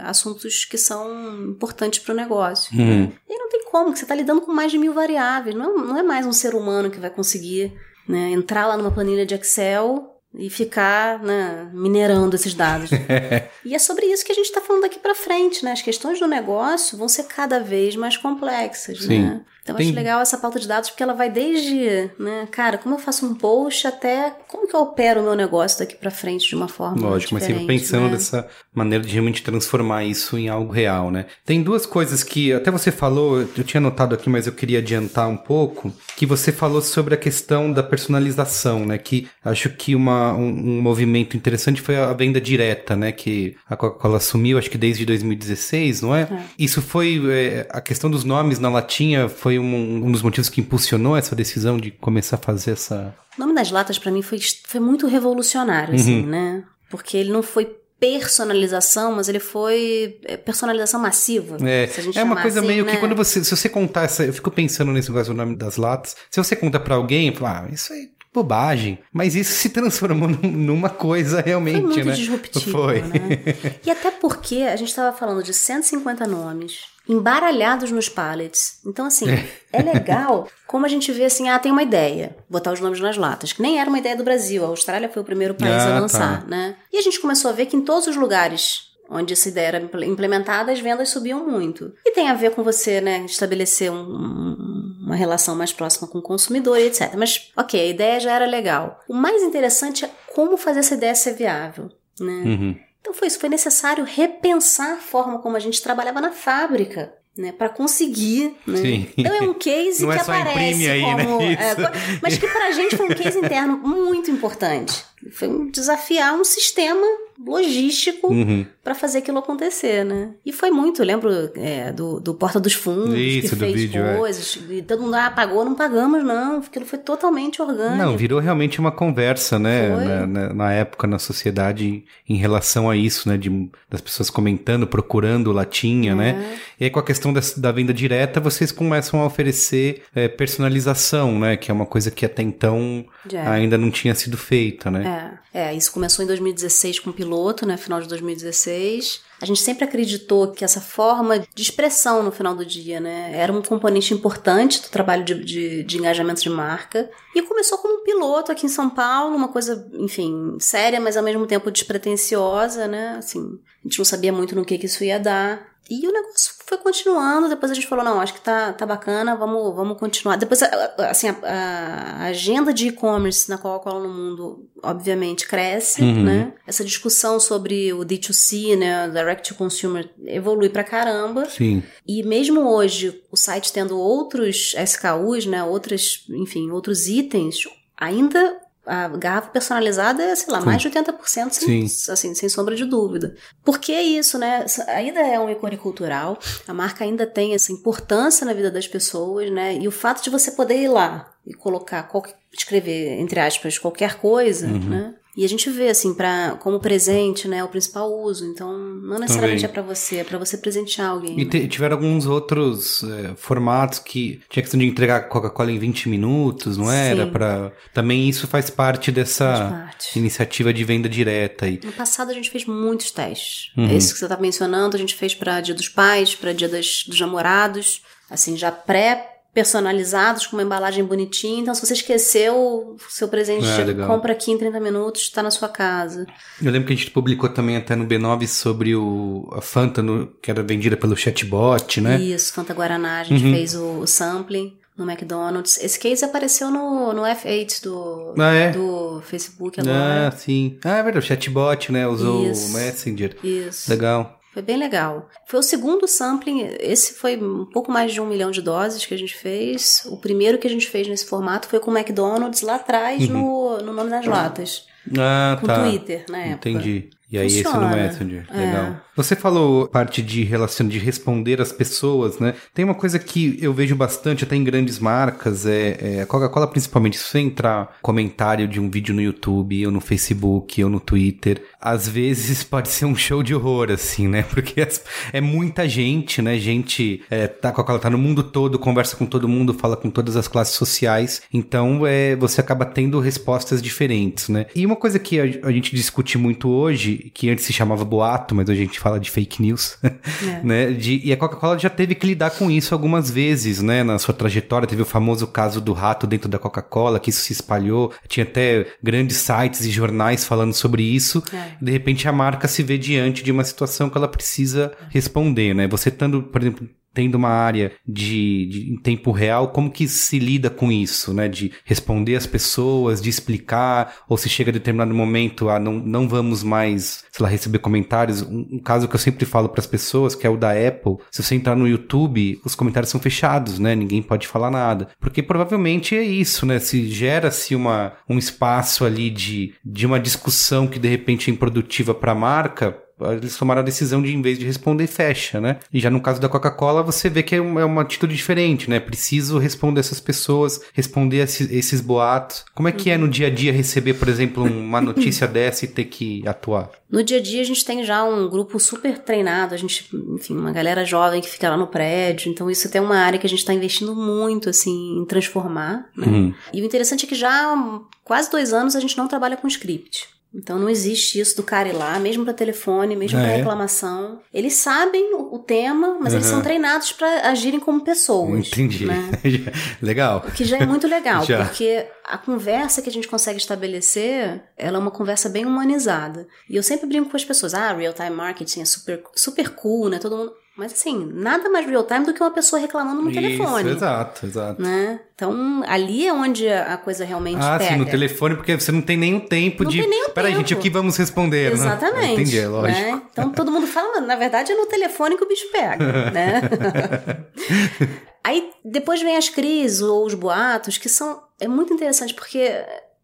assuntos que são importantes para o negócio. Uhum. E não tem como, porque você está lidando com mais de mil variáveis. Não, é- não é mais um ser humano que vai conseguir né, entrar lá numa planilha de Excel e ficar né, minerando esses dados. [laughs] e é sobre isso que a gente está falando daqui para frente, né? As questões do negócio vão ser cada vez mais complexas, Sim. né? Então Tem- acho legal essa pauta de dados porque ela vai desde, né, cara, como eu faço um post até como que eu opero o meu negócio daqui para frente de uma forma Lógico, mas sempre pensando né? dessa maneira de realmente transformar isso em algo real, né? Tem duas coisas que até você falou, eu tinha anotado aqui, mas eu queria adiantar um pouco, que você falou sobre a questão da personalização, né? Que acho que uma, um, um movimento interessante foi a venda direta, né? Que a Coca-Cola assumiu, acho que desde 2016, não é? Isso foi, é, a questão dos nomes na latinha foi um, um dos motivos que impulsionou essa decisão de começar a fazer essa... O nome das latas pra mim foi, foi muito revolucionário, assim, Uhum. né? Porque ele não foi personalização, mas ele foi é, personalização massiva. É, é uma coisa assim, meio né? que quando você, se você contar essa, eu fico pensando nesse negócio do nome das latas, se você conta pra alguém, fala, ah, isso é bobagem, mas isso se transformou [laughs] num- numa coisa realmente, Foi muito né? disruptivo, Foi. né? E até porque a gente estava falando de 150 nomes embaralhados nos pallets. Então, assim, é legal como a gente vê assim, ah, tem uma ideia, botar os nomes nas latas, que nem era uma ideia do Brasil. A Austrália foi o primeiro país Ah, a tá. lançar, né? E a gente começou a ver que em todos os lugares onde essa ideia era impl- implementada, as vendas subiam muito. E tem a ver com você, né, estabelecer um- um- uma relação mais próxima com o consumidor e etc. Mas, ok, a ideia já era legal. O mais interessante é como fazer essa ideia ser viável, né? Uhum. Então foi isso, foi necessário repensar a forma como a gente trabalhava na fábrica. Né, para conseguir. Né? Sim. Então é um case Não que é aparece aí, né? como. Isso. é, mas que pra gente foi um case interno muito importante. Foi um desafiar um sistema logístico Uhum. pra fazer aquilo acontecer, né? E foi muito, lembro é, do, do Porta dos Fundos, Isso, que fez vídeo, é. coisas, e todo mundo, ah, pagou, não pagamos, não. Aquilo foi totalmente orgânico. Não, virou realmente uma conversa, né? Na, na- na época, na sociedade, em relação a isso, né? De, das pessoas comentando, procurando latinha, É. né? E aí, com a questão das- da, venda direta, vocês começam a oferecer é, personalização, né? Que é uma coisa que até então Já. ainda não tinha sido feita, né? É, é, isso começou em 2016 com o piloto, né? Final de 2016. A gente sempre acreditou que essa forma de expressão no final do dia, né? Era um componente importante do trabalho de, de, de engajamento de marca. E começou como um piloto aqui em São Paulo, uma coisa, enfim, séria, mas ao mesmo tempo despretensiosa, né? Assim, a gente não sabia muito no que, que isso ia dar. E o negócio foi continuando, depois a gente falou, não, acho que tá, tá bacana, vamos, vamos continuar. Depois, assim, a, a agenda de e-commerce na Coca-Cola no mundo, obviamente, cresce, Uhum. né? Essa discussão sobre o D2C, né, Direct to Consumer, evolui pra caramba. Sim. E mesmo hoje, o site tendo outros SKUs, né, outras, enfim, outros itens, ainda a garrafa personalizada é, sei lá, Sim. mais de 80%, sem, Sim. assim, sem sombra de dúvida. Por que isso, né? Ainda é um ícone cultural, a marca ainda tem essa importância na vida das pessoas, né? E o fato de você poder ir lá e colocar, qualquer, escrever, entre aspas, qualquer coisa, Uhum. né? E a gente vê, assim, pra, como presente, né? O principal uso. Então, não necessariamente Também. é pra você, é pra você presentear alguém. E né? te- tiveram alguns outros é, formatos que tinha questão de entregar Coca-Cola em 20 minutos, não era? Sim. Pra... Também isso faz parte dessa Faz parte. iniciativa de venda direta aí. No passado a gente fez muitos testes. Uhum. É isso que você tá mencionando, a gente fez pra Dia dos Pais, pra Dia das- dos Namorados, assim, já pré personalizados com uma embalagem bonitinha. Então, se você esqueceu o seu presente, Ah, legal. compra aqui em 30 minutos, tá na sua casa. Eu lembro que a gente publicou também até no B9 sobre o, a Fanta, no- que era vendida pelo chatbot, né? Isso, Fanta Guaraná, a gente Uhum. fez o, o sampling no McDonald's. Esse case apareceu no, no F8 do, Ah, é? do Facebook Ah, agora. sim. Ah, é verdade, o chatbot, né? Usou Isso. o Messenger. Isso. Legal. Foi bem legal. Foi o segundo sampling, esse foi um pouco mais de um milhão de doses que a gente fez. O primeiro que a gente fez nesse formato foi com o McDonald's lá atrás no, no nome das latas. Ah, Com Uhum. tá. Twitter, na época. Entendi. E aí esse no Funciona. Messenger. É. Legal. Você falou parte de relação de responder às pessoas, né? Tem uma coisa que eu vejo bastante até em grandes marcas, é, é a Coca-Cola principalmente, se você entrar comentário de um vídeo no YouTube, ou no Facebook, ou no Twitter, às vezes pode ser um show de horror, assim, né? [laughs] Porque é muita gente, né? Gente, é, tá, a Coca-Cola tá no mundo todo, conversa com todo mundo, fala com todas as classes sociais, então é, você acaba tendo respostas diferentes, né? E uma coisa que a, a gente discute muito hoje, que antes se chamava boato, mas hoje a gente fala de fake news, [laughs] né? De, e a Coca-Cola já teve que lidar com isso algumas vezes, né? Na sua trajetória, teve o famoso caso do rato dentro da Coca-Cola, que isso se espalhou, tinha até grandes sites e jornais falando sobre isso, É. de repente a marca se vê diante de uma situação que ela precisa responder, né? Você estando, por exemplo, tendo uma área de, de- em tempo real, como que se lida com isso, né? De responder às pessoas, de explicar, ou se chega a determinado momento, ah, não, não vamos mais, sei lá, receber comentários. Um, um caso que eu sempre falo para as pessoas, que é o da Apple, se você entrar no YouTube, os comentários são fechados, né? Ninguém pode falar nada. Porque provavelmente é isso, né? Se gera-se uma, um espaço ali de, de uma discussão que de repente é improdutiva para a marca, eles tomaram a decisão de, em vez de responder, fecha, né? E já no caso da Coca-Cola, você vê que é uma, é uma atitude diferente, né? Preciso responder essas pessoas, responder esses, esses boatos. Como é que é no dia a dia receber, por exemplo, uma notícia [laughs] dessa e ter que atuar? No dia a dia a gente tem já um grupo super treinado, a gente, enfim, uma galera jovem que fica lá no prédio, então isso até é uma área que a gente está investindo muito, assim, em transformar, né? Uhum. E o interessante é que já há quase dois anos a gente não trabalha com script. Então não existe isso do cara ir lá, mesmo para telefone, mesmo Ah, para é? reclamação. Eles sabem o o tema, mas eles Uhum. são treinados para agirem como pessoas. Entendi. né? [laughs] Legal. O que já é muito legal, porque a conversa que a gente consegue estabelecer, ela é uma conversa bem humanizada. E eu sempre brinco com as pessoas, ah, real-time marketing é super, super cool, né? Todo mundo... Mas assim, nada mais real-time do que uma pessoa reclamando no telefone. Isso, exato, exato. Né? Então, ali é onde a coisa realmente Ah, pega. sim, no telefone, porque você não tem nenhum tempo Não de. tem nenhum Peraí, tempo. gente, o que vamos responder? né? Exatamente. Entendi, é lógico. né? Então todo mundo fala, mas na verdade é no telefone que o bicho pega, né? [laughs] Aí depois vem as crises ou os boatos, que são. É muito interessante porque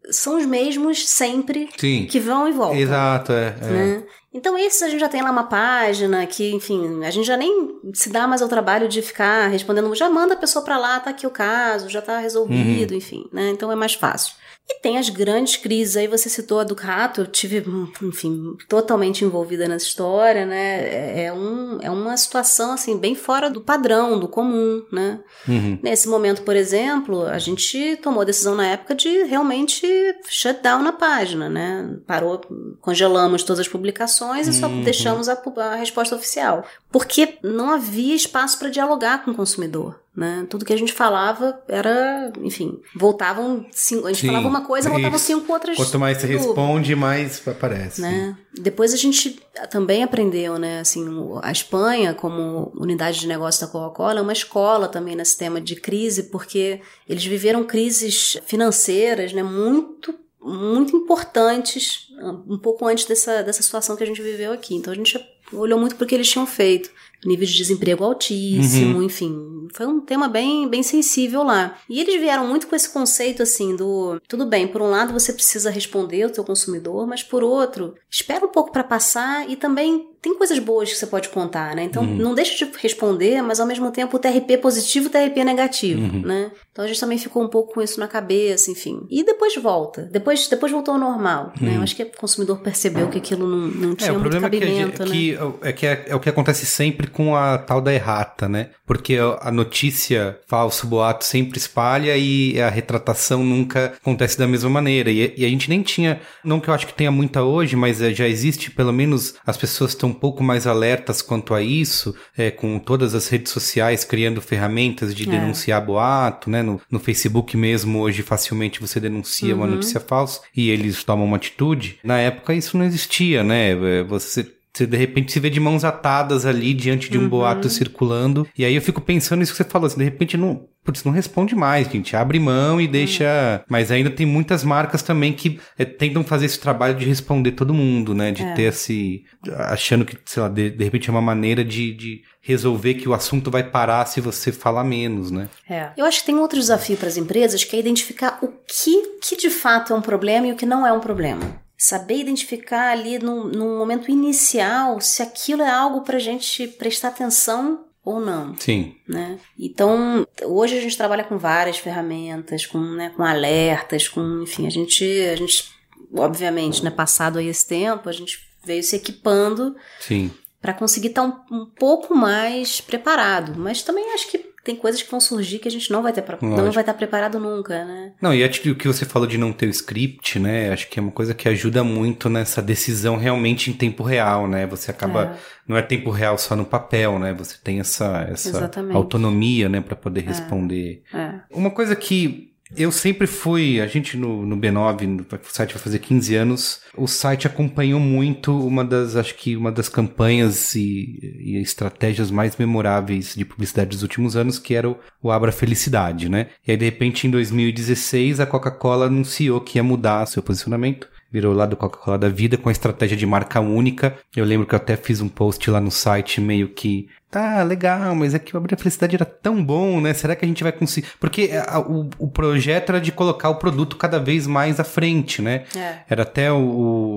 são os mesmos sempre Sim. que vão e voltam. Exato, é. é. Então, esses a gente já tem lá uma página que, enfim, a gente já nem se dá mais ao trabalho de ficar respondendo, já manda a pessoa pra lá, tá aqui o caso, já tá resolvido, Uhum. enfim, né? Então é mais fácil. E tem as grandes crises, aí você citou a do Rato, eu tive, enfim, totalmente envolvida nessa história, né? É, é um, é uma situação, assim, bem fora do padrão, do comum, né? Uhum. Nesse momento, por exemplo, a gente tomou a decisão na época de realmente shut down na página, né? Parou, congelamos todas as publicações e só Uhum. deixamos a, a resposta oficial. Porque não havia espaço para dialogar com o consumidor. Né? Tudo que a gente falava era, enfim, voltavam cinco, a gente Sim, falava uma coisa, voltavam isso. cinco outras. Quanto mais você responde, mais aparece. né? Depois a gente também aprendeu, né? Assim, a Espanha, como unidade de negócio da Coca-Cola, é uma escola também nesse tema de crise, porque eles viveram crises financeiras, né? Muito, muito importantes, um pouco antes dessa, dessa situação que a gente viveu aqui. Então a gente olhou muito para o que eles tinham feito. Nível de desemprego altíssimo, enfim. Foi um tema bem, bem sensível lá. E eles vieram muito com esse conceito assim do tudo bem, por um lado você precisa responder ao seu consumidor, mas por outro, espera um pouco para passar e também tem coisas boas que você pode contar, né? Então não deixa de responder, mas ao mesmo tempo o TRP positivo e o TRP negativo, né? Então a gente também ficou um pouco com isso na cabeça, enfim. E depois volta. Depois, depois voltou ao normal, né? Eu acho que o consumidor percebeu que aquilo não, não tinha É, o muito problema é que, cabimento, né? que é, que é, é o que acontece sempre com a tal da errata, né? Porque a notícia falso, boato sempre espalha e a retratação nunca acontece da mesma maneira. E, e a gente nem tinha, não que eu acho que tenha muita hoje, mas é, já existe, pelo menos as pessoas estão um pouco mais alertas quanto a isso, é, com todas as redes sociais criando ferramentas de É. denunciar boato, né? No, no Facebook mesmo, hoje facilmente você denuncia uma notícia falsa e eles tomam uma atitude. Na época isso não existia, né? É, Você você de repente se vê de mãos atadas ali diante de um boato circulando. E aí eu fico pensando nisso que você falou, assim, de repente não. Putz, não responde mais, gente. Abre mão e deixa. Mas ainda tem muitas marcas também que é, tentam fazer esse trabalho de responder todo mundo, né? De ter esse. achando que, sei lá, de, de repente é uma maneira de, de resolver que o assunto vai parar se você falar menos, né? É. Eu acho que tem outro desafio para as empresas que é identificar o que, que de fato é um problema e o que não é um problema. Saber identificar ali no, no momento inicial se aquilo é algo para a gente prestar atenção ou não. Sim. Né? Então, hoje a gente trabalha com várias ferramentas, com, né, com alertas, com, enfim, a gente, a gente, obviamente, né, passado aí esse tempo, a gente veio se equipando Sim. para conseguir estar um, um pouco mais preparado. Mas também acho que tem coisas que vão surgir que a gente não vai ter não vai estar preparado nunca, né? Não, e acho que o que você falou de não ter o script, né? Acho que é uma coisa que ajuda muito nessa decisão realmente em tempo real, né? Você acaba. Não é tempo real só no papel, né? Você tem essa, essa Exatamente. autonomia, né, para poder responder. É. Uma coisa que eu sempre fui, a gente no, no B9, no, o site vai fazer 15 anos, o site acompanhou muito uma das, acho que uma das campanhas e, e estratégias mais memoráveis de publicidade dos últimos anos, que era o, o Abra Felicidade, né? E aí, de repente, em 2016, a Coca-Cola anunciou que ia mudar seu posicionamento. Virou lá do Coca-Cola da vida com a estratégia de marca única. Eu lembro que eu até fiz um post lá no site meio que tá legal, mas é que o Abrir a Felicidade era tão bom, né? Será que a gente vai conseguir? Porque a- o, o projeto era de colocar o produto cada vez mais à frente, né? É. Era até o,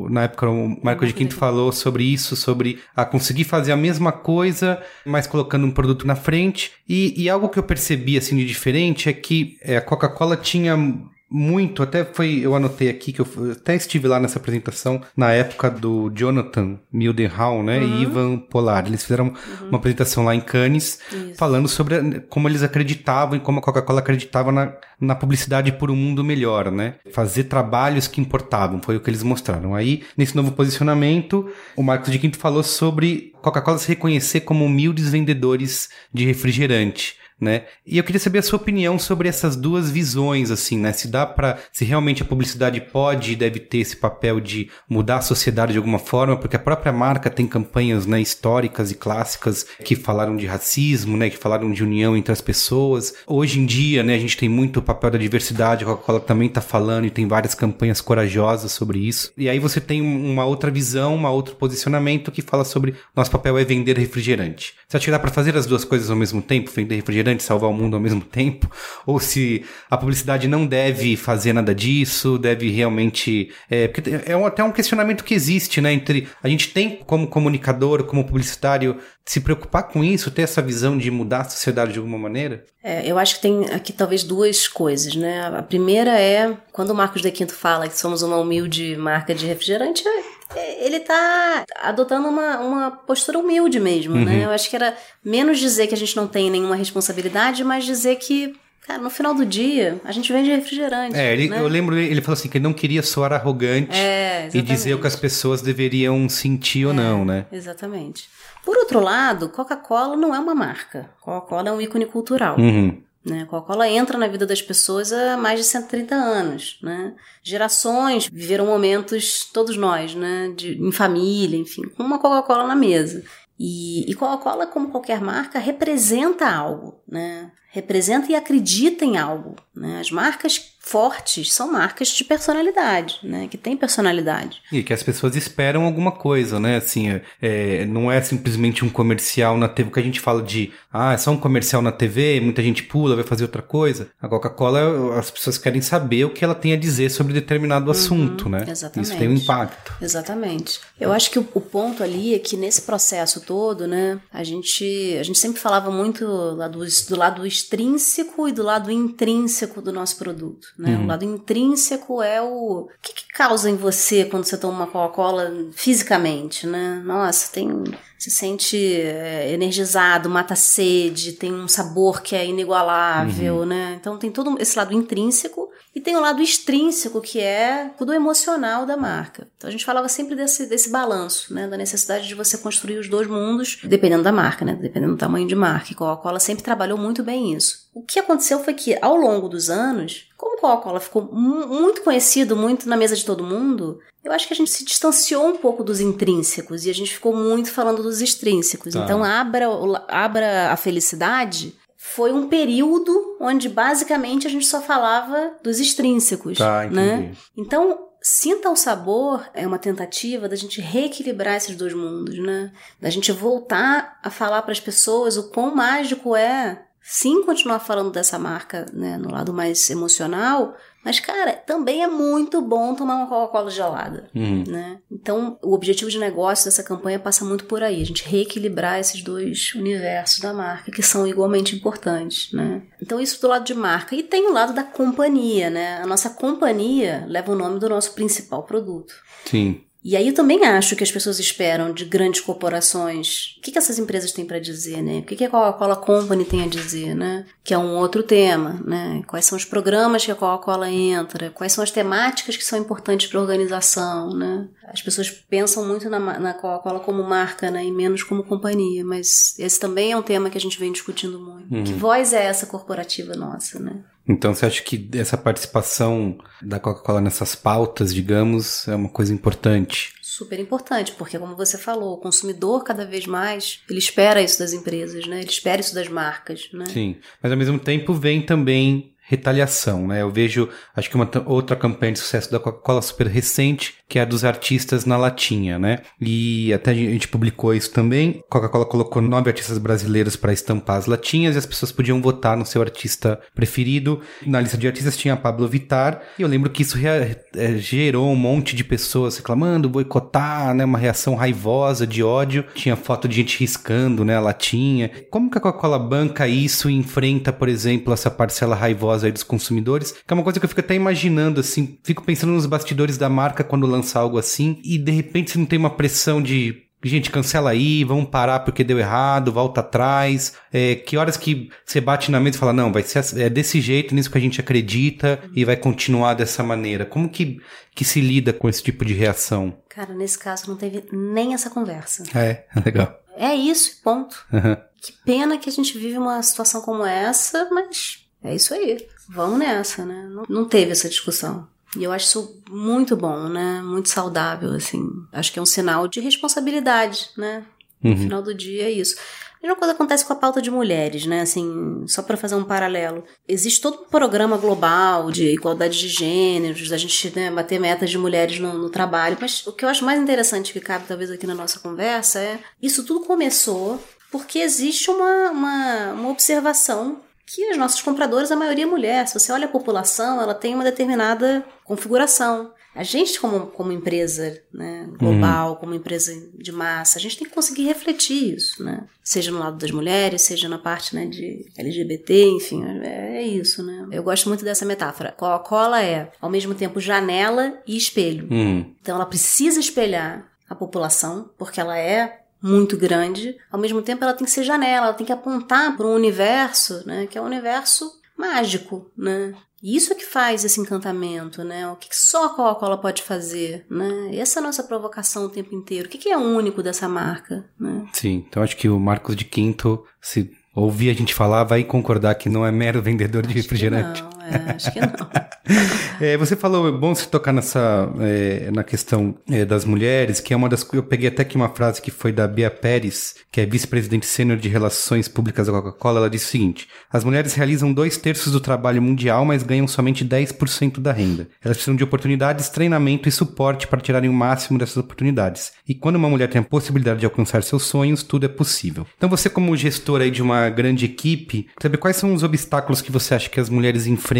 o- na época o Marco de Quinto falou sobre isso, sobre a conseguir fazer a mesma coisa, mas colocando um produto na frente. E, e algo que eu percebi assim de diferente é que é, a Coca-Cola tinha muito, até foi, eu anotei aqui que eu até estive lá nessa apresentação na época do Jonathan Mildenhall, né, e Ivan Polar. Eles fizeram uma apresentação lá em Cannes falando sobre como eles acreditavam e como a Coca-Cola acreditava na, na publicidade por um mundo melhor, né? Fazer trabalhos que importavam, foi o que eles mostraram. Aí, nesse novo posicionamento, o Marcos de Quinto falou sobre Coca-Cola se reconhecer como humildes vendedores de refrigerante né? E eu queria saber a sua opinião sobre essas duas visões, assim, né? Se dá para, se realmente a publicidade pode e deve ter esse papel de mudar a sociedade de alguma forma, porque a própria marca tem campanhas, né, históricas e clássicas que falaram de racismo, né, que falaram de união entre as pessoas. Hoje em dia, né, a gente tem muito o papel da diversidade, a Coca-Cola também tá falando e tem várias campanhas corajosas sobre isso. E aí você tem uma outra visão, um outro posicionamento que fala sobre nosso papel é vender refrigerante. Você acha que dá para fazer as duas coisas ao mesmo tempo, vender refrigerante refrigerante salvar o mundo ao mesmo tempo, ou se a publicidade não deve fazer nada disso, deve realmente. É, porque é um, até um questionamento que existe, né? Entre. A gente tem, como comunicador, como publicitário, se preocupar com isso, ter essa visão de mudar a sociedade de alguma maneira? É, eu acho que tem aqui talvez duas coisas, né? A primeira é quando o Marcos de Quinto fala que somos uma humilde marca de refrigerante, é, ele tá adotando uma, uma postura humilde mesmo, né? uhum. né? Eu acho que era menos dizer que a gente não tem nenhuma responsabilidade, mas dizer que Cara, no final do dia, a gente vende refrigerante. É, ele, né? eu lembro, ele falou assim que ele não queria soar arrogante é, e dizer o que as pessoas deveriam sentir é, ou não, né? Exatamente. Por outro lado, Coca-Cola não é uma marca. Coca-Cola é um ícone cultural. Uhum. Né? Coca-Cola entra na vida das pessoas há mais de 130 anos. Né? Gerações viveram momentos, todos nós, né? De, em família, enfim, com uma Coca-Cola na mesa. E, e Coca-Cola, como qualquer marca, representa algo, né? Representa e acredita em algo. Né? As marcas fortes são marcas de personalidade, né? Que tem personalidade. E que as pessoas esperam alguma coisa, né? Assim, é, é não é simplesmente um comercial na TV, que a gente fala de, ah, é só um comercial na TV, muita gente pula, vai fazer outra coisa. A Coca-Cola, as pessoas querem saber o que ela tem a dizer sobre determinado uhum, assunto, né? Exatamente. Isso tem um impacto. Exatamente. Eu acho que o, o, ponto ali é que nesse processo todo, né, a gente, a gente sempre falava muito do, do lado extrínseco e do lado intrínseco do nosso produto. Né? Uhum. O lado intrínseco é o... O que, que causa em você quando você toma uma Coca-Cola fisicamente, né? Nossa, tem se sente é, energizado, mata a sede, tem um sabor que é inigualável, uhum. né? Então tem todo esse lado intrínseco e tem o lado extrínseco que é tudo emocional da marca. Então a gente falava sempre desse, desse balanço, né? Da necessidade de você construir os dois mundos, dependendo da marca, né? Dependendo do tamanho de marca. E Coca-Cola sempre trabalhou muito bem isso. O que aconteceu foi que ao longo dos anos, como Coca-Cola ficou muito conhecido, muito na mesa de todo mundo, eu acho que a gente se distanciou um pouco dos intrínsecos e a gente ficou muito falando dos extrínsecos. Tá. Então, abra, abra a felicidade foi um período onde basicamente a gente só falava dos extrínsecos, tá, né? Então, Sinta o sabor é uma tentativa da gente reequilibrar esses dois mundos, né? Da gente voltar a falar para as pessoas o quão mágico é sim continuar falando dessa marca, né, no lado mais emocional, mas, cara, também é muito bom tomar uma Coca-Cola gelada, uhum. né? Então, o objetivo de negócio dessa campanha passa muito por aí, a gente reequilibrar esses dois universos da marca, que são igualmente importantes, né? Então, isso do lado de marca. E tem o lado da companhia, né? A nossa companhia leva o nome do nosso principal produto. Sim. E aí eu também acho que as pessoas esperam de grandes corporações. O que, que essas empresas têm para dizer, né? O que, que a Coca-Cola Company tem a dizer, né? Que é um outro tema, né? Quais são os programas que a Coca-Cola entra? Quais são as temáticas que são importantes para a organização, né? As pessoas pensam muito na, na Coca-Cola como marca, né? E menos como companhia. Mas esse também é um tema que a gente vem discutindo muito. Uhum. Que voz é essa corporativa nossa, né? Então você acha que essa participação da Coca-Cola nessas pautas, digamos, é uma coisa importante? Super importante, porque como você falou, o consumidor cada vez mais, ele espera isso das empresas, né? Ele espera isso das marcas, né? Sim, mas ao mesmo tempo vem também retaliação, né? Eu vejo, acho que uma outra campanha de sucesso da Coca-Cola super recente, que é a dos artistas na latinha, né? E até a gente publicou isso também. Coca-Cola colocou nove artistas brasileiros para estampar as latinhas e as pessoas podiam votar no seu artista preferido. Na lista de artistas tinha Pablo Vittar, e eu lembro que isso é, gerou um monte de pessoas reclamando, boicotar, né? Uma reação raivosa de ódio. Tinha foto de gente riscando, né? A latinha. Como que a Coca-Cola banca isso e enfrenta, por exemplo, essa parcela raivosa aí dos consumidores, que é uma coisa que eu fico até imaginando, assim, fico pensando nos bastidores da marca quando lança algo assim, e de repente você não tem uma pressão de gente, cancela aí, vamos parar porque deu errado, volta atrás. É, que horas que você bate na mesa e fala, não, vai ser é desse jeito, nisso que a gente acredita e vai continuar dessa maneira. Como que, que se lida com esse tipo de reação? Cara, nesse caso não teve nem essa conversa. É, [laughs] legal. É isso, ponto. Uhum. Que pena que a gente vive uma situação como essa, mas é isso aí. Vamos nessa, né? Não, não teve essa discussão. E eu acho isso muito bom, né? Muito saudável, assim. Acho que é um sinal de responsabilidade, né? No uhum. final do dia é isso. A mesma coisa acontece com a pauta de mulheres, né? Assim, só para fazer um paralelo. Existe todo um programa global de igualdade de gêneros, da gente né, bater metas de mulheres no, no, trabalho. Mas o que eu acho mais interessante que cabe talvez aqui na nossa conversa é isso tudo começou porque existe uma, uma, uma observação que as nossas compradoras, a maioria é mulher. Se você olha a população, ela tem uma determinada configuração. A gente, como, como empresa né, global, uhum. como empresa de massa, a gente tem que conseguir refletir isso, né? Seja no lado das mulheres, seja na parte né, de LGBT, enfim, é, é isso, né? Eu gosto muito dessa metáfora. Coca-Cola é, ao mesmo tempo, janela e espelho. Uhum. Então, ela precisa espelhar a população, porque ela é muito grande. Ao mesmo tempo, ela tem que ser janela, ela tem que apontar para um universo, né? Que é um universo mágico, né? E isso é que faz esse encantamento, né? O que só a Coca-Cola pode fazer, né? Essa é a nossa provocação o tempo inteiro. O que é único dessa marca, né? Sim, então acho que o Marcos de Quinto, se ouvir a gente falar, vai concordar que não é mero vendedor de acho refrigerante. É, acho que não. [laughs] é, você falou, é bom você tocar nessa, é, na questão é, das mulheres, que é uma das. Eu peguei até aqui uma frase que foi da Bia Pérez, que é vice-presidente sênior de Relações Públicas da Coca-Cola. Ela disse o seguinte: as mulheres realizam dois terços do trabalho mundial, mas ganham somente 10% da renda. Elas precisam de oportunidades, treinamento e suporte para tirarem o máximo dessas oportunidades. E quando uma mulher tem a possibilidade de alcançar seus sonhos, tudo é possível. Então, você, como gestor aí de uma grande equipe, saber quais são os obstáculos que você acha que as mulheres enfrentam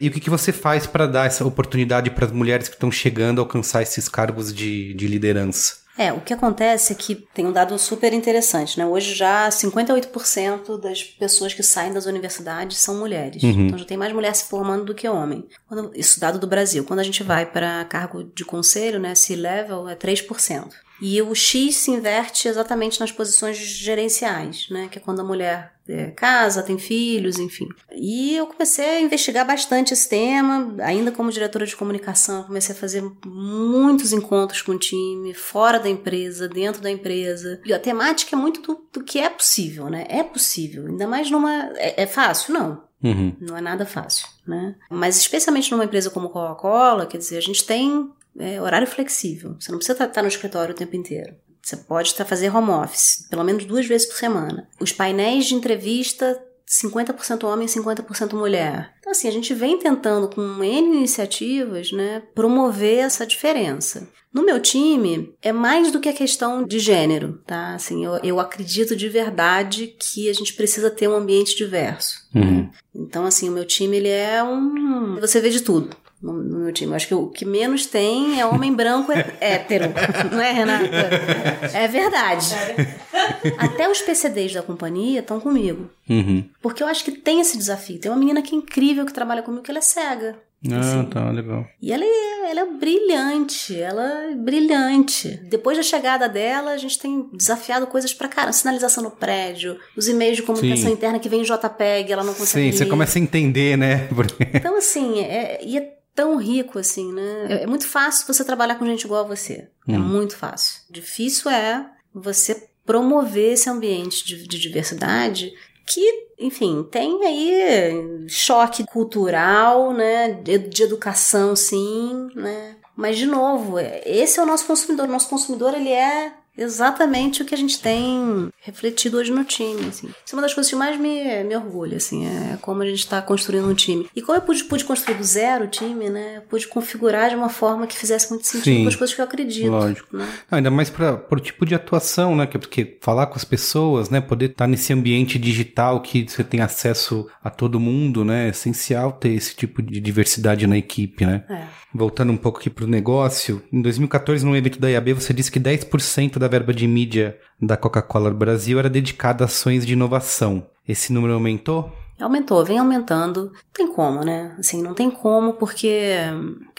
e o que, que você faz para dar essa oportunidade para as mulheres que estão chegando a alcançar esses cargos de, de liderança? É, o que acontece é que tem um dado super interessante, né? Hoje já 58% das pessoas que saem das universidades são mulheres. Uhum. Então já tem mais mulher se formando do que homem. Quando, isso dado do Brasil. Quando a gente vai para cargo de conselho, né, C-level, é 3%. E o X se inverte exatamente nas posições gerenciais, né? Que é quando a mulher é, casa, tem filhos, enfim. E eu comecei a investigar bastante esse tema, ainda como diretora de comunicação, comecei a fazer muitos encontros com o time, fora da empresa, dentro da empresa. E a temática é muito do, do que é possível, né? É possível, ainda mais numa. É, é fácil? Não. Uhum. Não é nada fácil, né? Mas especialmente numa empresa como Coca-Cola, quer dizer, a gente tem é, horário flexível. Você não precisa estar no escritório o tempo inteiro. Você pode estar fazer home office, pelo menos duas vezes por semana. Os painéis de entrevista 50% homem e 50% mulher. Então, assim, a gente vem tentando, com N iniciativas, né, promover essa diferença. No meu time, é mais do que a questão de gênero, tá? Assim, eu, eu acredito de verdade que a gente precisa ter um ambiente diverso. Uhum. Né? Então, assim, o meu time, ele é um... Você vê de tudo no, no, meu time. Eu acho que o que menos tem é homem branco é [laughs] hétero. Não é, Renata? É verdade. Até os PCDs da companhia estão comigo. Uhum. Porque eu acho que tem esse desafio. Tem uma menina que é incrível que trabalha comigo que ela é cega. Ah, assim. tá, legal. E ela é, ela é brilhante, ela é brilhante. Depois da chegada dela, a gente tem desafiado coisas pra cara. Sinalização no prédio, os e-mails de comunicação Sim. interna que vem em JPEG, ela não consegue Sim, você começa a entender, né? [laughs] Então, assim, é, e é tão rico assim, né? É, é muito fácil você trabalhar com gente igual a você. É hum. É muito fácil. Difícil é você promover esse ambiente de, de diversidade que, enfim, tem aí choque cultural, né? De, de educação, sim, né? Mas, de novo, é, esse é o nosso consumidor. O nosso consumidor, ele é exatamente o que a gente tem refletido hoje no time, assim. Isso é uma das coisas que mais me, me orgulha, assim, é como a gente está construindo um time. E como eu pude, pude construir do zero o time, né, eu pude configurar de uma forma que fizesse muito sentido Sim, com as coisas que eu acredito. Lógico. Né? Não, ainda mais para o tipo de atuação, né, é porque falar com as pessoas, né, poder estar tá nesse ambiente digital que você tem acesso a todo mundo, né, é essencial ter esse tipo de diversidade na equipe, né. É. Voltando um pouco aqui pro negócio, em 2014, num evento da IAB, você disse que 10% da verba de mídia da Coca-Cola Brasil era dedicada a ações de inovação. Esse número aumentou? Aumentou, vem aumentando. Não tem como, né? Assim, não tem como, porque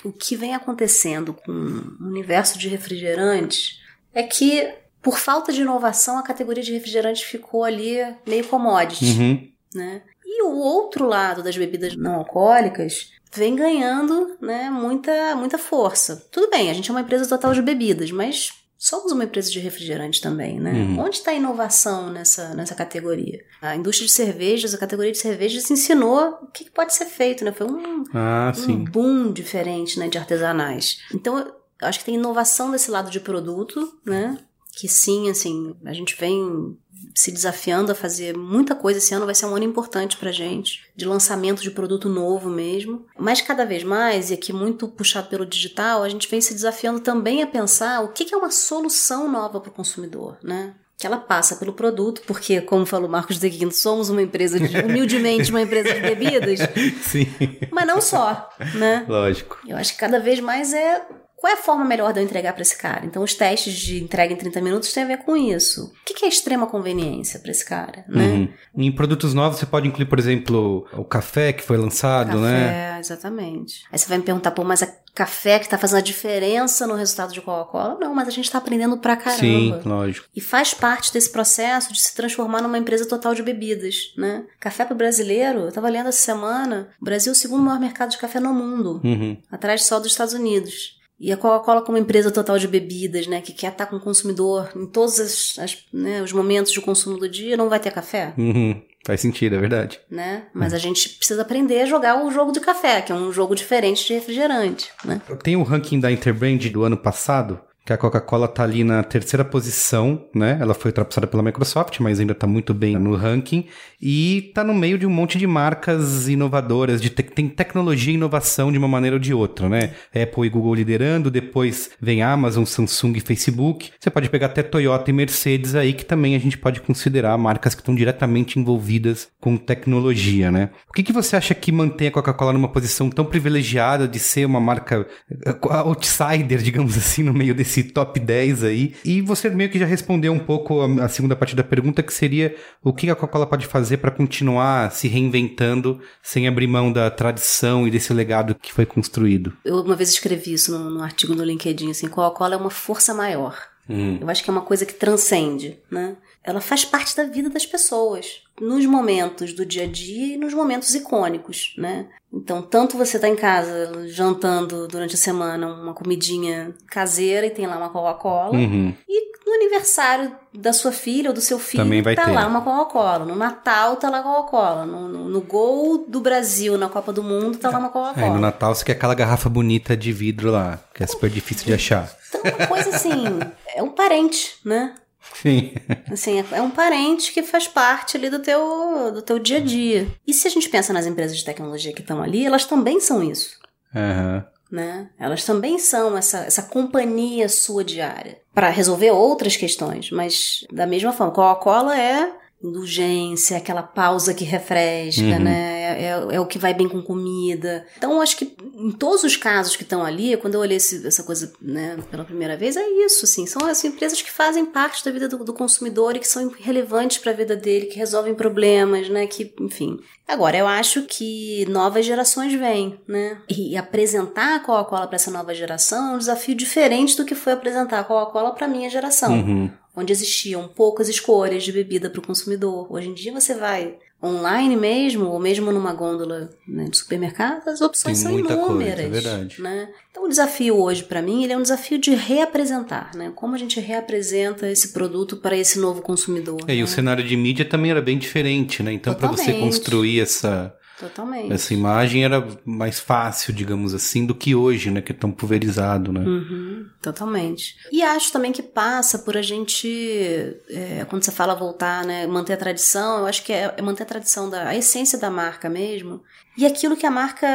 o que vem acontecendo com o universo de refrigerantes é que, por falta de inovação, a categoria de refrigerante ficou ali meio commodity, uhum. né? E o outro lado das bebidas não alcoólicas vem ganhando né, muita, muita força. Tudo bem, a gente é uma empresa total de bebidas, mas somos uma empresa de refrigerante também, né? Uhum. Onde está a inovação nessa, nessa categoria? A indústria de cervejas, a categoria de cervejas ensinou o que pode ser feito, né? Foi um, ah, um boom diferente né, de artesanais. Então, eu acho que tem inovação desse lado de produto, né? Que sim, assim, a gente vem se desafiando a fazer muita coisa. Esse ano vai ser um ano importante pra gente, de lançamento de produto novo mesmo. Mas cada vez mais, e aqui muito puxado pelo digital, a gente vem se desafiando também a pensar o que é uma solução nova para o consumidor, né? que ela passa pelo produto, porque, como falou Marcos Deguino, somos uma empresa de, humildemente, uma empresa de bebidas. [laughs] Sim. Mas não só, né? Lógico. Eu acho que cada vez mais é qual é a forma melhor de eu entregar para esse cara? Então, os testes de entrega em 30 minutos têm a ver com isso. O que é extrema conveniência para esse cara, né? Uhum. Em produtos novos, você pode incluir, por exemplo, o café que foi lançado, café, né? exatamente. Aí você vai me perguntar, pô, mas é café que tá fazendo a diferença no resultado de Coca-Cola? Não, mas a gente tá aprendendo pra caramba. Sim, lógico. E faz parte desse processo de se transformar numa empresa total de bebidas, né? Café pro brasileiro, eu tava lendo essa semana, o Brasil é o segundo maior mercado de café no mundo, Uhum. atrás só dos Estados Unidos. E a Coca-Cola como empresa total de bebidas, né, que quer estar com o consumidor em todos as, as, né, os momentos de consumo do dia, não vai ter café, Uhum. Faz sentido, é verdade. né? Mas a gente precisa aprender a jogar o jogo de café, que é um jogo diferente de refrigerante, né? Tem o ranking da Interbrand do ano passado, que a Coca-Cola tá ali na terceira posição, né? Ela foi ultrapassada pela Microsoft, mas ainda tá muito bem no ranking. E tá no meio de um monte de marcas inovadoras, de te tem tecnologia e inovação de uma maneira ou de outra, né? Apple e Google liderando, depois vem Amazon, Samsung e Facebook. Você pode pegar até Toyota e Mercedes aí, que também a gente pode considerar marcas que estão diretamente envolvidas com tecnologia, né? O que, que você acha que mantém a Coca-Cola numa posição tão privilegiada de ser uma marca eh, outsider, digamos assim, no meio desse top 10 aí? E você meio que já respondeu um pouco a, a segunda parte da pergunta, que seria o que a Coca-Cola pode fazer para continuar se reinventando sem abrir mão da tradição e desse legado que foi construído? Eu uma vez escrevi isso num, num artigo no LinkedIn, assim, Coca-Cola é uma força maior. Hum. Eu acho que é uma coisa que transcende, né? Ela faz parte da vida das pessoas, nos momentos do dia a dia e nos momentos icônicos, né? Então, tanto você tá em casa jantando durante a semana uma comidinha caseira e tem lá uma Coca-Cola, Uhum. e no aniversário da sua filha ou do seu filho Também vai tá ter. lá uma Coca-Cola. No Natal tá lá Coca-Cola. No, no, no gol do Brasil na Copa do Mundo tá lá uma Aí Coca-Cola. no Natal você quer aquela garrafa bonita de vidro lá, que é super difícil de achar. Então, uma coisa assim, é um parente, né? Sim. Assim, é- é um parente que faz parte ali do teu, do teu dia a dia. E se a gente pensa nas empresas de tecnologia que estão ali, elas também são isso, Aham. né? Elas também são essa, essa companhia sua diária para resolver outras questões, mas da mesma forma, Coca-Cola é indulgência, aquela pausa que refresca, Uhum. né? É, é- é o que vai bem com comida. Então, eu acho que em todos os casos que estão ali, quando eu olhei esse- essa coisa né, pela primeira vez, é isso, assim. São as empresas que fazem parte da vida do, do consumidor e que são relevantes para a vida dele, que resolvem problemas, né? Que, enfim. Agora, eu acho que novas gerações vêm, né? E apresentar a Coca-Cola para essa nova geração é um desafio diferente do que foi apresentar a Coca-Cola para minha geração Uhum. Onde existiam poucas escolhas de bebida para o consumidor. Hoje em dia você vai online mesmo, ou mesmo numa gôndola né, de supermercado, as opções Tem são muita coisa, inúmeras. é verdade. Né? Então o desafio hoje para mim ele é um desafio de reapresentar, né? Como a gente reapresenta esse produto para esse novo consumidor. É, e né? o cenário de mídia também era bem diferente, né? Então, para você construir essa, Totalmente. essa imagem era mais fácil, digamos assim, do que hoje, né? Que é tão pulverizado, né? Uhum, totalmente. E acho também que passa por a gente, é, quando você fala voltar, né, manter a tradição, eu acho que é, é manter a tradição da a essência da marca mesmo e aquilo que a marca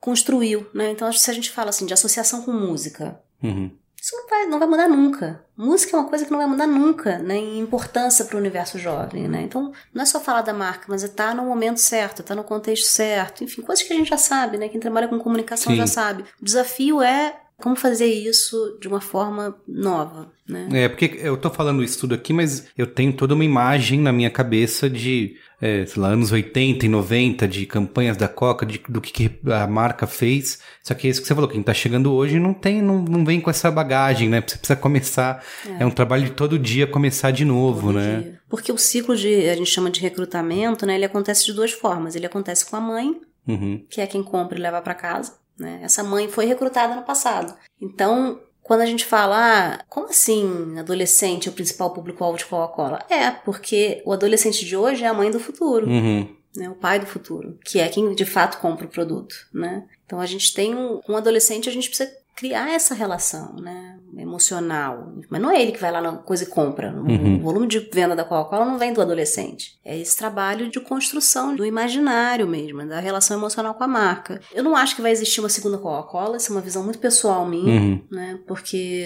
construiu, né? Então, acho que se a gente fala assim de associação com música, Uhum. Isso não vai, não vai mudar nunca. Música é uma coisa que não vai mudar nunca, né? Em importância para o universo jovem, né? Então, não é só falar da marca, mas é estar no momento certo, estar no contexto certo. Enfim, coisas que a gente já sabe, né? Quem trabalha com comunicação Sim. já sabe. O desafio é como fazer isso de uma forma nova, né? É, porque eu tô falando isso tudo aqui, mas eu tenho toda uma imagem na minha cabeça de, é, sei lá, anos 80 e 90, de campanhas da Coca, de, do que, que a marca fez. Só que é isso que você falou, quem tá chegando hoje não tem, não, não vem com essa bagagem, né? Você precisa começar, é, um trabalho de todo dia começar de novo, Todo né? dia. Porque o ciclo de, a gente chama de recrutamento, né? Ele acontece de duas formas. Ele acontece com a mãe, Uhum. que é quem compra e leva para casa. Né? Essa mãe foi recrutada no passado. Então, quando a gente fala, ah, como assim adolescente é o principal público-alvo de Coca-Cola? É, porque o adolescente de hoje é a mãe do futuro, Uhum. né? o pai do futuro, que é quem de fato compra o produto. Né? Então, a gente tem um, um adolescente, a gente precisa criar essa relação, né? emocional. Mas não é ele que vai lá na coisa e compra. O Uhum. volume de venda da Coca-Cola não vem do adolescente. É esse trabalho de construção do imaginário mesmo, da relação emocional com a marca. Eu não acho que vai existir uma segunda Coca-Cola, isso é uma visão muito pessoal minha, Uhum. né? Porque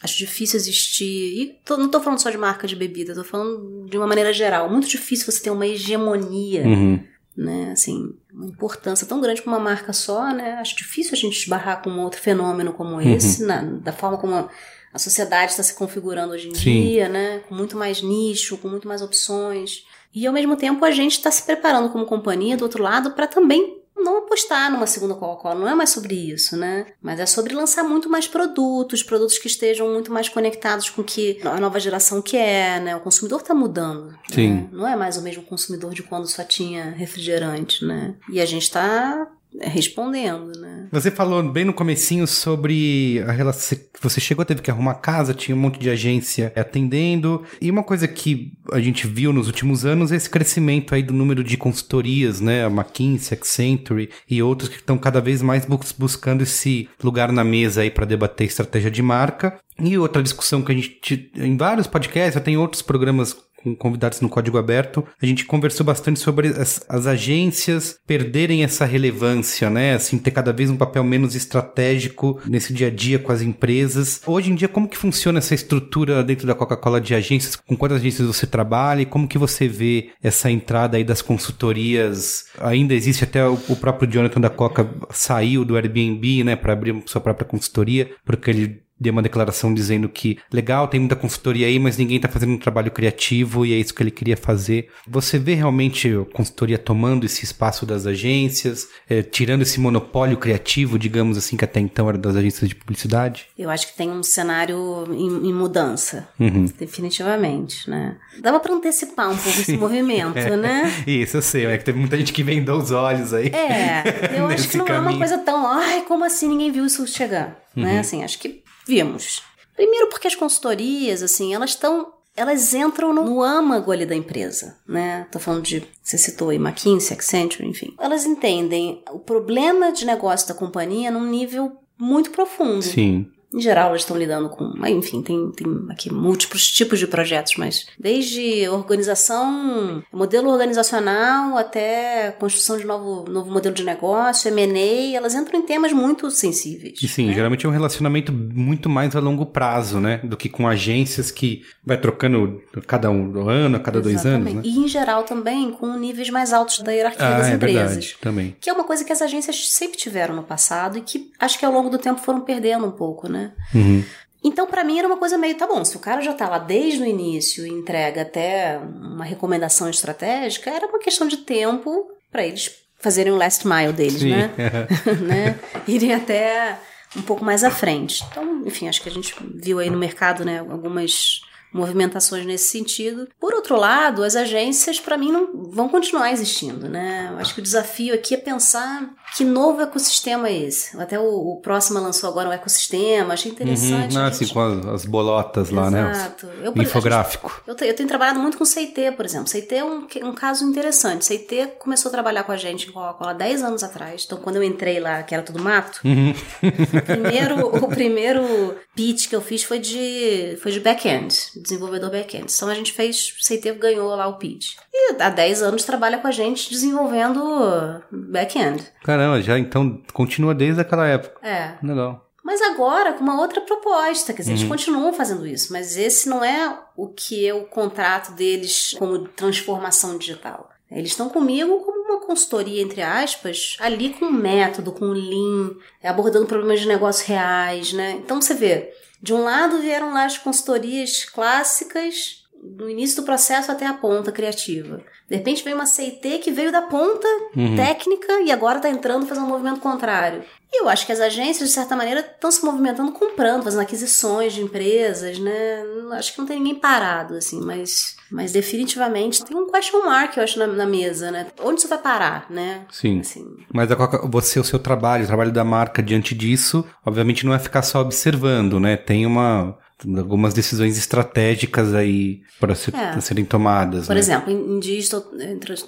acho difícil existir. E tô- não tô falando só de marca de bebida, tô falando de uma maneira geral. Muito difícil você ter uma hegemonia Uhum. Né? Assim, uma importância tão grande para uma marca só, né? Acho difícil a gente esbarrar com um outro fenômeno como esse, na- da forma como a, a sociedade está se configurando hoje em Sim. dia, né? Com muito mais nicho, com muito mais opções. E ao mesmo tempo a gente está se preparando como companhia do outro lado para também não apostar numa segunda Coca-Cola, não é mais sobre isso, né? Mas é sobre lançar muito mais produtos, produtos que estejam muito mais conectados com o que a nova geração quer, né? O consumidor está mudando. né? Sim. Não é mais o mesmo consumidor de quando só tinha refrigerante, né? E a gente está respondendo, né? Você falou bem no comecinho sobre a relação. Você chegou, teve que arrumar casa, tinha um monte de agência atendendo. E uma coisa que a gente viu nos últimos anos é esse crescimento aí do número de consultorias, né? A McKinsey, Accenture e outros que estão cada vez mais bus- buscando esse lugar na mesa aí para debater estratégia de marca. E outra discussão que a gente, em vários podcasts, já tem outros programas com convidados no Código Aberto, a gente conversou bastante sobre as, as agências perderem essa relevância, né? Assim, ter cada vez um papel menos estratégico nesse dia a dia com as empresas. Hoje em dia, como que funciona essa estrutura dentro da Coca-Cola de agências? Com quantas agências você trabalha e como que você vê essa entrada aí das consultorias? Ainda existe até o, o próprio Jonathan da Coca saiu do Airbnb, né, para abrir sua própria consultoria, porque ele deu uma declaração dizendo que legal, tem muita consultoria aí, mas ninguém tá fazendo um trabalho criativo e é isso que ele queria fazer. Você vê realmente a consultoria tomando esse espaço das agências, eh, tirando esse monopólio criativo, digamos assim, que até então era das agências de publicidade? Eu acho que tem um cenário em, em mudança, Uhum. definitivamente, né? Dava para antecipar um pouco [laughs] esse movimento, né? [laughs] Isso, eu sei, é que teve muita gente que vendou os olhos aí. É, eu [laughs] acho que não é uma caminho. coisa tão, ai, como assim ninguém viu isso chegar, né? Assim, acho que vimos. Primeiro porque as consultorias, assim, elas estão elas entram no, no âmago ali da empresa, né? Tô falando de, você citou aí, McKinsey, Accenture, enfim. Elas entendem o problema de negócio da companhia num nível muito profundo. Sim. Em geral, elas estão lidando com. Enfim, tem, tem aqui múltiplos tipos de projetos, mas desde organização, modelo organizacional até construção de novo, novo modelo de negócio, MA, elas entram em temas muito sensíveis. E sim, né? geralmente é um relacionamento muito mais a longo prazo, né? Do que com agências que vai trocando cada um ano, a cada dois anos, né? Exatamente. E em geral também com níveis mais altos da hierarquia Ah, das é empresas. verdade, também. Que é uma coisa que as agências sempre tiveram no passado e que acho que ao longo do tempo foram perdendo um pouco, né? Uhum. Então, pra mim, era uma coisa meio, tá bom, se o cara já tá lá desde o início e entrega até uma recomendação estratégica, era uma questão de tempo pra eles fazerem o last mile deles, Sim. né? [laughs] [laughs] né? Irem até um pouco mais à frente. Então, enfim, acho que a gente viu aí no mercado, né, algumas movimentações nesse sentido. Por outro lado, as agências, para mim, não vão continuar existindo, né? Eu acho que o desafio aqui é pensar que novo ecossistema é esse. Até o, o Próxima lançou agora um ecossistema, achei interessante. Uhum. Ah, a gente- assim, com as, as bolotas lá, né? Exato. Infográfico. eu, te- eu tenho trabalhado muito com CIT, por exemplo. CIT é um, um caso interessante. CIT começou a trabalhar com a gente em Coca-Cola 10 anos atrás. Então, quando eu entrei lá, que era tudo mato, Uhum. o, primeiro, o primeiro pitch que eu fiz foi de, foi de back-end, desenvolvedor back-end. Então, a gente fez, CIT ganhou lá o pitch. E há 10 anos trabalha com a gente desenvolvendo back-end. Caramba, já então continua desde aquela época. É. Legal. Mas agora com uma outra proposta, quer dizer, eles continuam fazendo isso, mas esse não é o que o contrato deles como transformação digital. Eles estão comigo como uma consultoria, entre aspas, ali com método, com lean, abordando problemas de negócio reais, né? Então você vê, de um lado vieram lá as consultorias clássicas, do início do processo até a ponta criativa. De repente veio uma CIT que veio da ponta técnica e agora está entrando fazendo um movimento contrário. Eu acho que as agências, de certa maneira, estão se movimentando comprando, fazendo aquisições de empresas, né? Acho que não tem ninguém parado, assim, mas, mas definitivamente tem um question mark, eu acho, na, na mesa, né? Onde isso vai parar, né? Sim. Assim, Mas a Coca- você, o seu trabalho, o trabalho da marca diante disso, obviamente não é ficar só observando, né? Tem uma algumas decisões estratégicas aí para ser- É. serem tomadas, Por né? exemplo, em digital,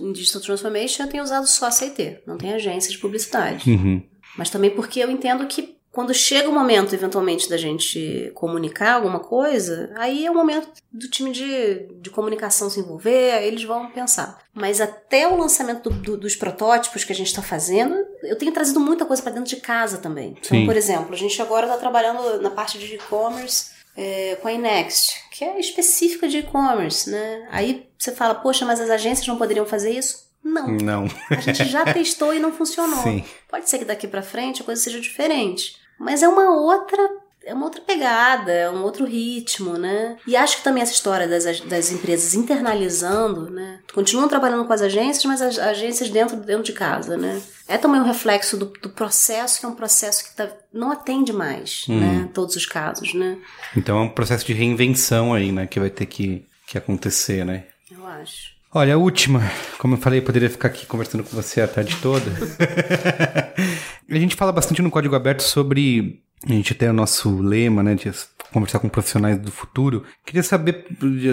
em digital Transformation eu tenho usado só CIT, não tem agência de publicidade. Uhum. Mas também porque eu entendo que quando chega o momento, eventualmente, da gente comunicar alguma coisa, aí é o momento do time de, de comunicação se envolver, aí eles vão pensar. Mas até o lançamento do, do, dos protótipos que a gente está fazendo, eu tenho trazido muita coisa para dentro de casa também. Então, Sim. por exemplo, a gente agora está trabalhando na parte de e-commerce é, com a Inext, que é específica de e-commerce, né? Aí você fala, poxa, mas as agências não poderiam fazer isso? Não. Não. A gente já [laughs] testou e não funcionou. Sim. Pode ser que daqui pra frente a coisa seja diferente. Mas é uma outra. É uma outra pegada, é um outro ritmo, né? E acho que também essa história das, das empresas internalizando, né? Continuam trabalhando com as agências, mas as agências dentro, dentro de casa, né? É também um reflexo do, do processo, que é um processo que tá- não atende mais, né? Todos os casos, né? Então é um processo de reinvenção aí, né? Que vai ter que, que acontecer, né? Eu acho. Olha, a última, como eu falei, eu poderia ficar aqui conversando com você a tarde toda. [laughs] a gente fala bastante no Código Aberto sobre. A gente tem o nosso lema, né, de conversar com profissionais do futuro. Queria saber,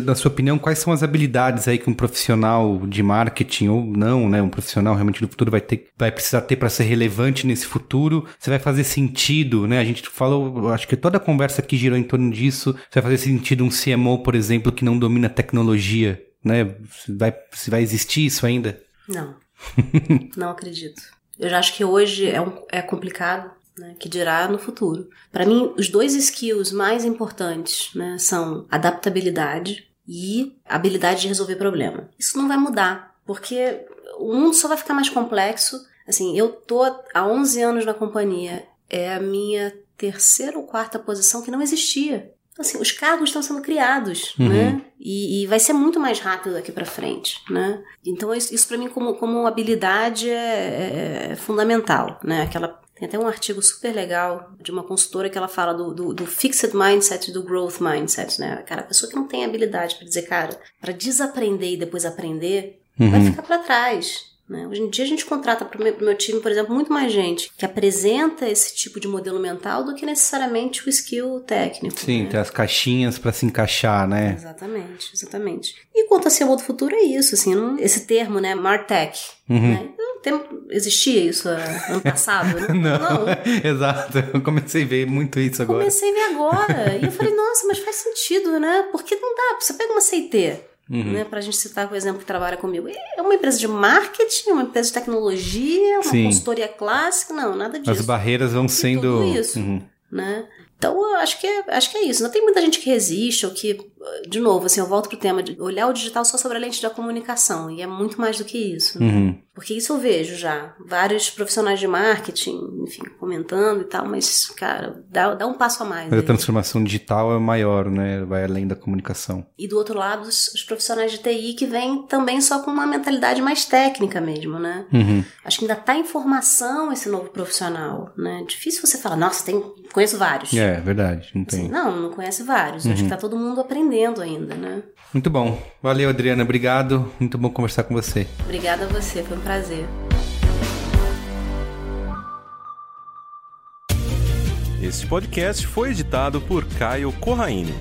da sua opinião, quais são as habilidades aí que um profissional de marketing ou não, né, um profissional realmente do futuro vai ter, vai precisar ter para ser relevante nesse futuro. Você vai fazer sentido, né? A gente falou, acho que toda a conversa aqui girou em torno disso. Você vai fazer sentido um CMO, por exemplo, que não domina tecnologia, né? Se vai, se vai existir isso ainda? Não. [laughs] não acredito. Eu já acho que hoje é, um- é complicado, né, que dirá no futuro. Para mim, os dois skills mais importantes né, são adaptabilidade e habilidade de resolver problema. Isso não vai mudar, porque o mundo só vai ficar mais complexo. Assim, eu tô há 11 anos na companhia. É a minha terceira ou quarta posição que não existia. Então, assim, os cargos estão sendo criados, Uhum. né? E, e vai ser muito mais rápido daqui pra frente, né? Então isso, isso para mim como, como habilidade é, é fundamental, né? Aquela tem até um artigo super legal de uma consultora que ela fala do, do, do fixed mindset e do growth mindset, né? Cara, a pessoa que não tem habilidade para dizer, cara, para desaprender e depois aprender, vai Uhum. ficar para trás. Né? Hoje em dia a gente contrata para o meu, pro meu time, por exemplo, muito mais gente que apresenta esse tipo de modelo mental do que necessariamente o skill técnico. Sim, né? tem as caixinhas pra se encaixar, né? Exatamente, exatamente. E quanto a CMO do futuro é isso, assim, não- esse termo, né, Martech, Uhum. né? Não tem- existia isso ah, ano passado, né? [laughs] Não, [laughs] exato. Eu comecei a ver muito isso agora. Comecei a ver agora. E eu falei, nossa, mas faz sentido, né? Porque não dá. Você pega uma CIT, Uhum. né? Pra gente citar o exemplo que trabalha comigo. É uma empresa de marketing, uma empresa de tecnologia, uma Sim. consultoria clássica. Não, nada disso. As barreiras vão sendo. tudo isso. Uhum. né? Então, eu acho que, é, acho que é isso. Não tem muita gente que resiste ou que, de novo, assim, eu volto pro tema de olhar o digital só sobre a lente da comunicação. E é muito mais do que isso. né? Uhum. Porque isso eu vejo já. Vários profissionais de marketing, enfim, comentando e tal, mas, cara, dá, dá um passo a mais. Mas a transformação digital é maior, né? Vai além da comunicação. E do outro lado, os, os profissionais de TI que vêm também só com uma mentalidade mais técnica mesmo, né? Uhum. Acho que ainda tá em formação esse novo profissional, né? Difícil você falar, nossa, tem, conheço vários. É, verdade. Não Assim, tem. não, não conhece vários. Acho que tá todo mundo aprendendo ainda, né? Muito bom. Valeu, Adriana. Obrigado. Muito bom conversar com você. Obrigada a você, foi um prazer. Este podcast foi editado por Caio Corraine.